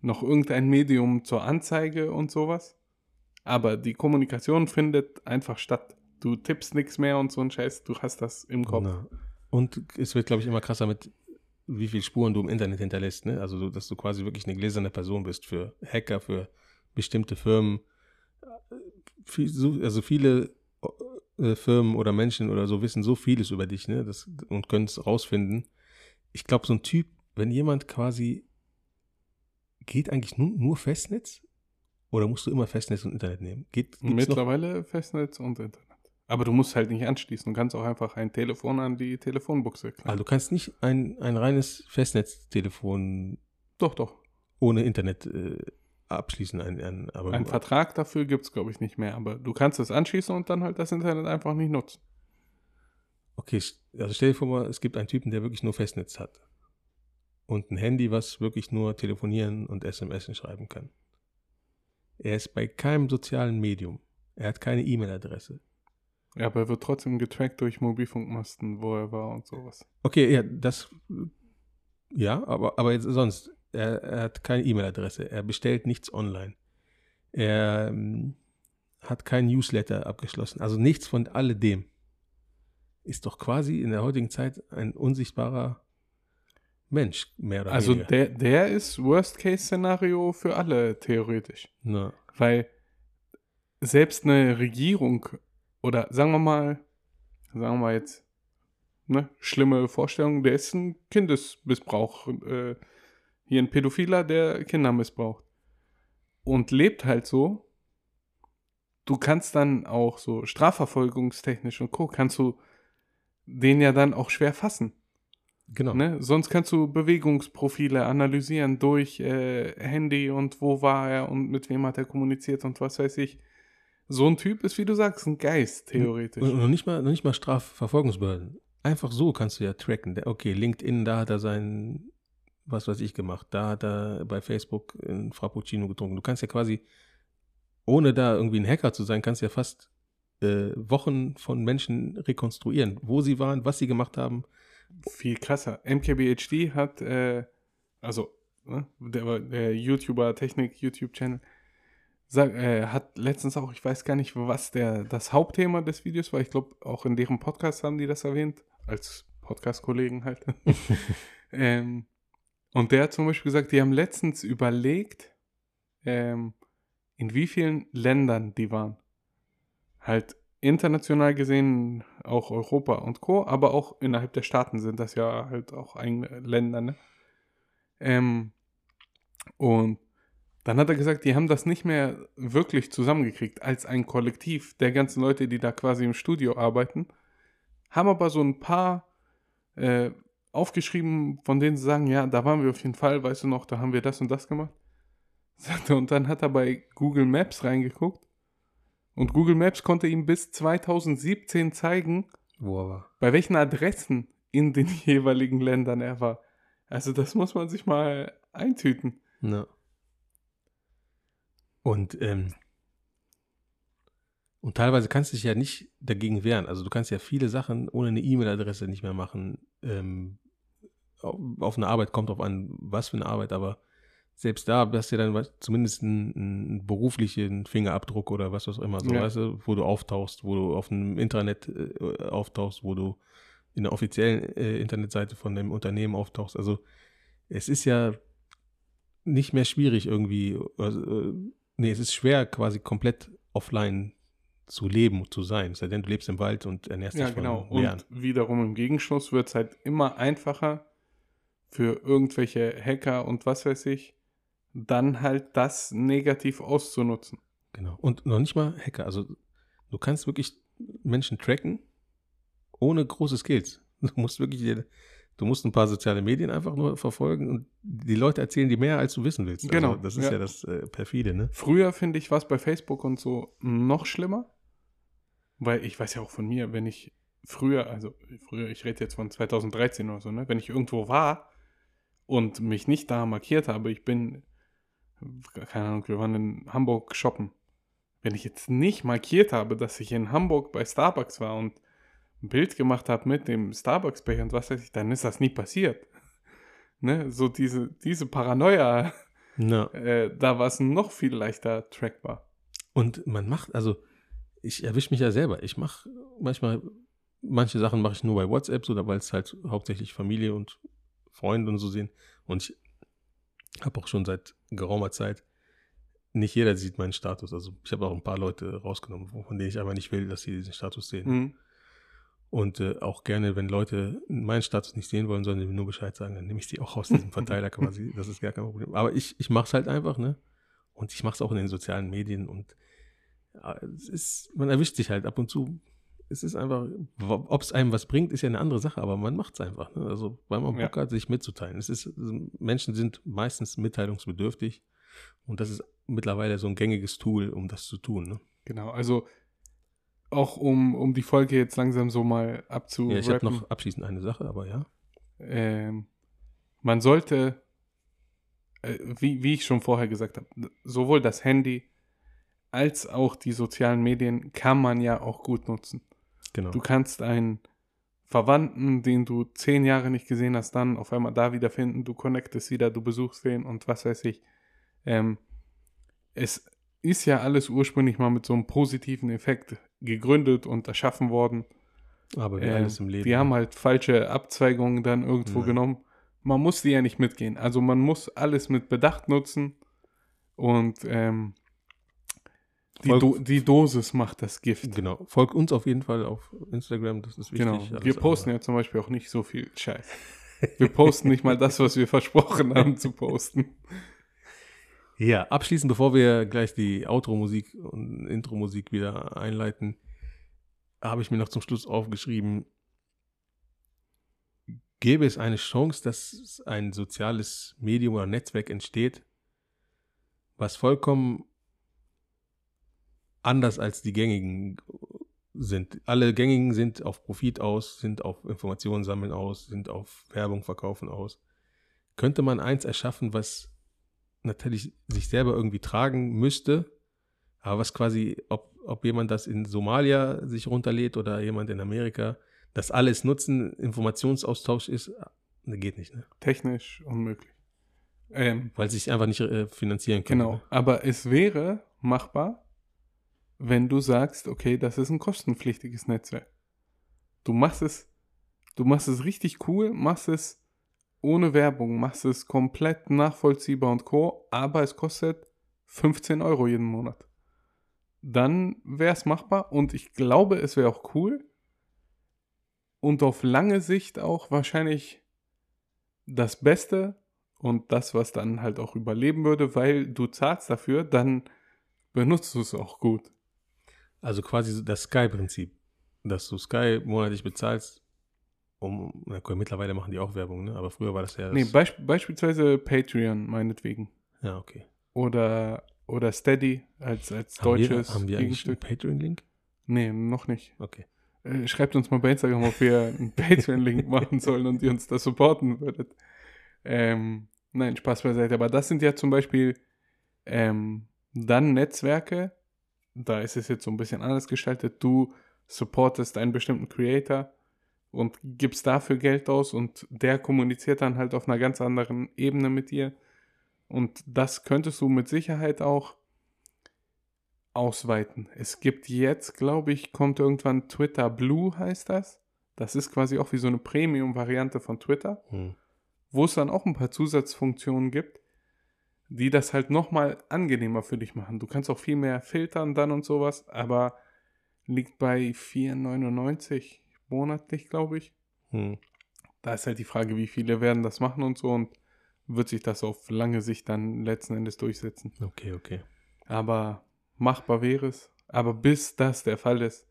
C: noch irgendein Medium zur Anzeige und sowas, aber die Kommunikation findet einfach statt. Du tippst nichts mehr und so ein Scheiß, du hast das im Kopf.
B: Na. Und es wird, glaube ich, immer krasser mit, wie viele Spuren du im Internet hinterlässt. Ne? Also, dass du quasi wirklich eine gläserne Person bist für Hacker, für bestimmte Firmen. Also viele äh, Firmen oder Menschen oder so wissen so vieles über dich ne? das, und können es rausfinden. Ich glaube, so ein Typ, wenn jemand quasi, geht eigentlich nur, nur Festnetz? Oder musst du immer Festnetz und Internet nehmen? Geht, gibt's noch?
C: Mittlerweile Festnetz und Internet. Aber du musst halt nicht anschließen. Du kannst auch einfach ein Telefon an die Telefonbuchse klemmen.
B: Also du kannst nicht ein, ein reines Festnetztelefon
C: doch, doch.
B: ohne Internet äh, abschließen. Ein, ein, aber
C: Ein Vertrag dafür gibt es, glaube ich, nicht mehr. Aber du kannst es anschließen und dann halt das Internet einfach nicht nutzen.
B: Okay, also stell dir vor, es gibt einen Typen, der wirklich nur Festnetz hat. Und ein Handy, was wirklich nur telefonieren und SMS schreiben kann. Er ist bei keinem sozialen Medium. Er hat keine E-Mail-Adresse.
C: Ja, aber er wird trotzdem getrackt durch Mobilfunkmasten, wo er war und sowas.
B: Okay, ja, das. Ja, aber, aber jetzt sonst. Er, er hat keine E-Mail-Adresse. Er bestellt nichts online. Er ähm, hat kein Newsletter abgeschlossen. Also nichts von alledem. Ist doch quasi in der heutigen Zeit ein unsichtbarer Mensch, mehr oder
C: Also
B: weniger.
C: der, der ist Worst-Case-Szenario für alle, theoretisch.
B: Na,
C: Weil selbst eine Regierung oder sagen wir mal, sagen wir jetzt, ne, schlimme Vorstellung, der ist ein Kindesmissbrauch, äh, hier ein Pädophiler, der Kinder missbraucht. Und lebt halt so. Du kannst dann auch so strafverfolgungstechnisch und Co. kannst du den ja dann auch schwer fassen.
B: Genau.
C: Ne? Sonst kannst du Bewegungsprofile analysieren durch äh, Handy und wo war er und mit wem hat er kommuniziert und was weiß ich. So ein Typ ist, wie du sagst, ein Geist, theoretisch.
B: Und noch nicht mal, noch nicht mal Strafverfolgungsbehörden. Einfach so kannst du ja tracken. Okay, LinkedIn, da hat er sein, was weiß ich gemacht. Da hat er bei Facebook ein Frappuccino getrunken. Du kannst ja quasi, ohne da irgendwie ein Hacker zu sein, kannst ja fast äh, Wochen von Menschen rekonstruieren, wo sie waren, was sie gemacht haben.
C: Viel krasser. MKBHD hat, äh, also ne, der, der YouTuber, Technik-YouTube-Channel, äh, hat letztens auch, ich weiß gar nicht, was der, das Hauptthema des Videos war. Ich glaube, auch in deren Podcast haben die das erwähnt, als Podcast-Kollegen halt. ähm, und der hat zum Beispiel gesagt, die haben letztens überlegt, ähm, in wie vielen Ländern die waren. Halt international gesehen auch Europa und Co., aber auch innerhalb der Staaten sind das ja halt auch eigene Länder, ne? Ähm, und dann hat er gesagt, die haben das nicht mehr wirklich zusammengekriegt als ein Kollektiv der ganzen Leute, die da quasi im Studio arbeiten, haben aber so ein paar äh, aufgeschrieben, von denen sie sagen, ja, da waren wir auf jeden Fall, weißt du noch, da haben wir das und das gemacht. Und dann hat er bei Google Maps reingeguckt und Google Maps konnte ihm bis 2017 zeigen,
B: Wo er war.
C: bei welchen Adressen in den jeweiligen Ländern er war. Also das muss man sich mal eintüten.
B: Ja. Und, ähm, und teilweise kannst du dich ja nicht dagegen wehren. Also du kannst ja viele Sachen ohne eine E-Mail-Adresse nicht mehr machen. Ähm, auf, auf eine Arbeit kommt drauf an, was für eine Arbeit, aber selbst da hast du ja dann zumindest einen, einen beruflichen Fingerabdruck oder was auch immer, so,
C: Ja.
B: weißt du, wo du auftauchst, wo du auf einem Intranet äh, auftauchst, wo du in der offiziellen äh, Internetseite von dem Unternehmen auftauchst. Also es ist ja nicht mehr schwierig irgendwie, also, äh, nee, es ist schwer quasi komplett offline zu leben und zu sein. Es sei denn, du lebst im Wald und ernährst
C: Ja,
B: dich von
C: genau.
B: Bären.
C: Und wiederum im Gegenschluss wird es halt immer einfacher für irgendwelche Hacker und was weiß ich, dann halt das negativ auszunutzen.
B: Genau. Und noch nicht mal Hacker. Also du kannst wirklich Menschen tracken ohne große Skills. Du musst wirklich, du musst ein paar soziale Medien einfach nur verfolgen und die Leute erzählen dir mehr, als du wissen willst.
C: Genau,
B: Also, das ist ja,
C: ja.
B: das äh, perfide, ne?
C: Früher finde ich was bei Facebook und so noch schlimmer, weil ich weiß ja auch von mir, wenn ich früher, also früher, ich rede jetzt von 2013 oder so, ne, wenn ich irgendwo war und mich nicht da markiert habe, ich bin, keine Ahnung, wir waren in Hamburg shoppen. Wenn ich jetzt nicht markiert habe, dass ich in Hamburg bei Starbucks war und ein Bild gemacht habe mit dem Starbucks-Becher und was weiß ich, dann ist das nie passiert. Ne? So diese, diese Paranoia,
B: Ja.
C: äh, da war es noch viel leichter trackbar.
B: Und man macht, also ich erwische mich ja selber. Ich mache manchmal, manche Sachen mache ich nur bei WhatsApp, so, weil es halt hauptsächlich Familie und Freunde und so sehen. Und ich habe auch schon seit geraumer Zeit, nicht jeder sieht meinen Status. Also ich habe auch ein paar Leute rausgenommen, von denen ich einfach nicht will, dass sie diesen Status sehen.
C: Mhm.
B: Und äh, auch gerne, wenn Leute meinen Status nicht sehen wollen, sollen sie mir nur Bescheid sagen, dann nehme ich die auch aus diesem Verteiler quasi. Das ist gar kein Problem. Aber ich, ich mache es halt einfach, ne? Und ich mache es auch in den sozialen Medien und ja, es ist, man erwischt sich halt ab und zu. Es ist einfach, ob es einem was bringt, ist ja eine andere Sache, aber man macht es einfach. Ne? Also, weil man
C: Ja.
B: Bock hat, sich mitzuteilen. Es ist, Menschen sind meistens mitteilungsbedürftig und das ist mittlerweile so ein gängiges Tool, um das zu tun. Ne?
C: Genau, also auch um, um die Folge jetzt langsam so mal abzu
B: Ja, ich habe noch abschließend eine Sache, aber ja.
C: ähm, man sollte, äh, wie, wie ich schon vorher gesagt habe, sowohl das Handy als auch die sozialen Medien kann man ja auch gut nutzen.
B: Genau.
C: Du kannst einen Verwandten, den du zehn Jahre nicht gesehen hast, dann auf einmal da wiederfinden, du connectest wieder, du besuchst den und was weiß ich. Ähm, es ist ja alles ursprünglich mal mit so einem positiven Effekt gegründet und erschaffen worden.
B: aber wie
C: Ähm,
B: alles im Leben.
C: Die haben halt falsche Abzweigungen dann irgendwo
B: Ja.
C: genommen. Man muss die ja nicht mitgehen. Also man muss alles mit Bedacht nutzen und ähm, die, Do die Dosis macht das Gift.
B: Genau. Folgt uns auf jeden Fall auf Instagram, das ist wichtig.
C: Genau. Wir posten
B: andere-
C: ja zum Beispiel auch nicht so viel Scheiß. Wir posten nicht mal das, was wir versprochen haben zu posten.
B: Ja, abschließend, bevor wir gleich die Outro-Musik und Intro-Musik wieder einleiten, habe ich mir noch zum Schluss aufgeschrieben, gäbe es eine Chance, dass ein soziales Medium oder Netzwerk entsteht, was vollkommen anders als die gängigen sind. Alle gängigen sind auf Profit aus, sind auf Informationen sammeln aus, sind auf Werbung verkaufen aus. Könnte man eins erschaffen, was natürlich sich selber irgendwie tragen müsste, aber was quasi, ob, ob jemand das in Somalia sich runterlädt oder jemand in Amerika, das alles nutzen, Informationsaustausch ist, ne, geht nicht, ne?
C: Technisch unmöglich. Ähm,
B: Weil sie sich einfach nicht äh, finanzieren können.
C: genau.
B: Ne?
C: Aber es wäre machbar, wenn du sagst, okay, das ist ein kostenpflichtiges Netzwerk. Du machst es, du machst es richtig cool, machst es ohne Werbung, machst es komplett nachvollziehbar und co., aber es kostet 15 Euro jeden Monat. Dann wäre es machbar und ich glaube, es wäre auch cool und auf lange Sicht auch wahrscheinlich das Beste und das, was dann halt auch überleben würde, weil du zahlst dafür, dann benutzt du es auch gut.
B: Also quasi das Sky-Prinzip, dass du Sky monatlich bezahlst, um, na cool, mittlerweile machen die auch Werbung, ne? aber früher war das ja. Das,
C: Nee, beisp beispielsweise Patreon, meinetwegen.
B: ja, okay.
C: Oder, oder Steady als, als
B: Haben wir,
C: deutsches
B: haben wir eigentlich einen. Patreon-Link?
C: Nee, noch nicht.
B: Okay.
C: Äh, schreibt uns mal bei Instagram, ob wir einen Patreon-Link machen sollen und ihr uns da supporten würdet. Ähm, nein, Spaß beiseite. Aber das sind ja zum Beispiel ähm, dann Netzwerke. Da ist es jetzt so ein bisschen anders gestaltet. Du supportest einen bestimmten Creator und gibst dafür Geld aus und der kommuniziert dann halt auf einer ganz anderen Ebene mit dir. Und das könntest du mit Sicherheit auch ausweiten. Es gibt jetzt, glaube ich, kommt irgendwann Twitter Blue, heißt das. Das ist quasi auch wie so eine Premium-Variante von Twitter,
B: Hm.
C: wo es dann auch ein paar Zusatzfunktionen gibt, die das halt nochmal angenehmer für dich machen. Du kannst auch viel mehr filtern dann und sowas, aber liegt bei 4,99 monatlich, glaube ich.
B: Hm.
C: Da ist halt die Frage, wie viele werden das machen und so und wird sich das auf lange Sicht dann letzten Endes durchsetzen.
B: Okay, okay.
C: Aber machbar wäre es. Aber bis das der Fall ist,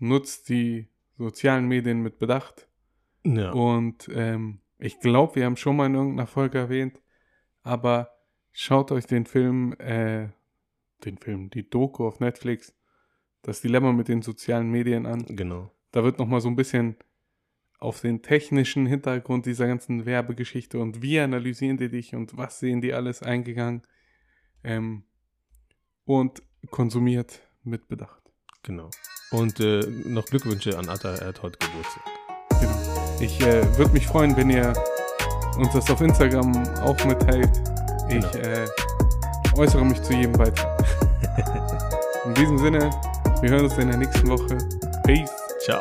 C: nutzt die sozialen Medien mit Bedacht.
B: Ja.
C: Und ähm, ich glaube, wir haben schon mal in irgendeiner Folge erwähnt, aber schaut euch den Film, äh, den Film, die Doku auf Netflix, das Dilemma mit den sozialen Medien an.
B: Genau.
C: Da wird nochmal so ein bisschen auf den technischen Hintergrund dieser ganzen Werbegeschichte und wie analysieren die dich und was sehen die alles eingegangen. Ähm, und konsumiert mit Bedacht.
B: Genau. Und äh, noch Glückwünsche an Atta, er hat heute Geburtstag.
C: Genau. Ich äh, würde mich freuen, wenn ihr uns das auf Instagram auch mitteilt. Ich
B: Genau.
C: äh, äußere mich zu jedem Beitrag. in diesem Sinne, wir hören uns in der nächsten Woche. Peace.
B: Ciao.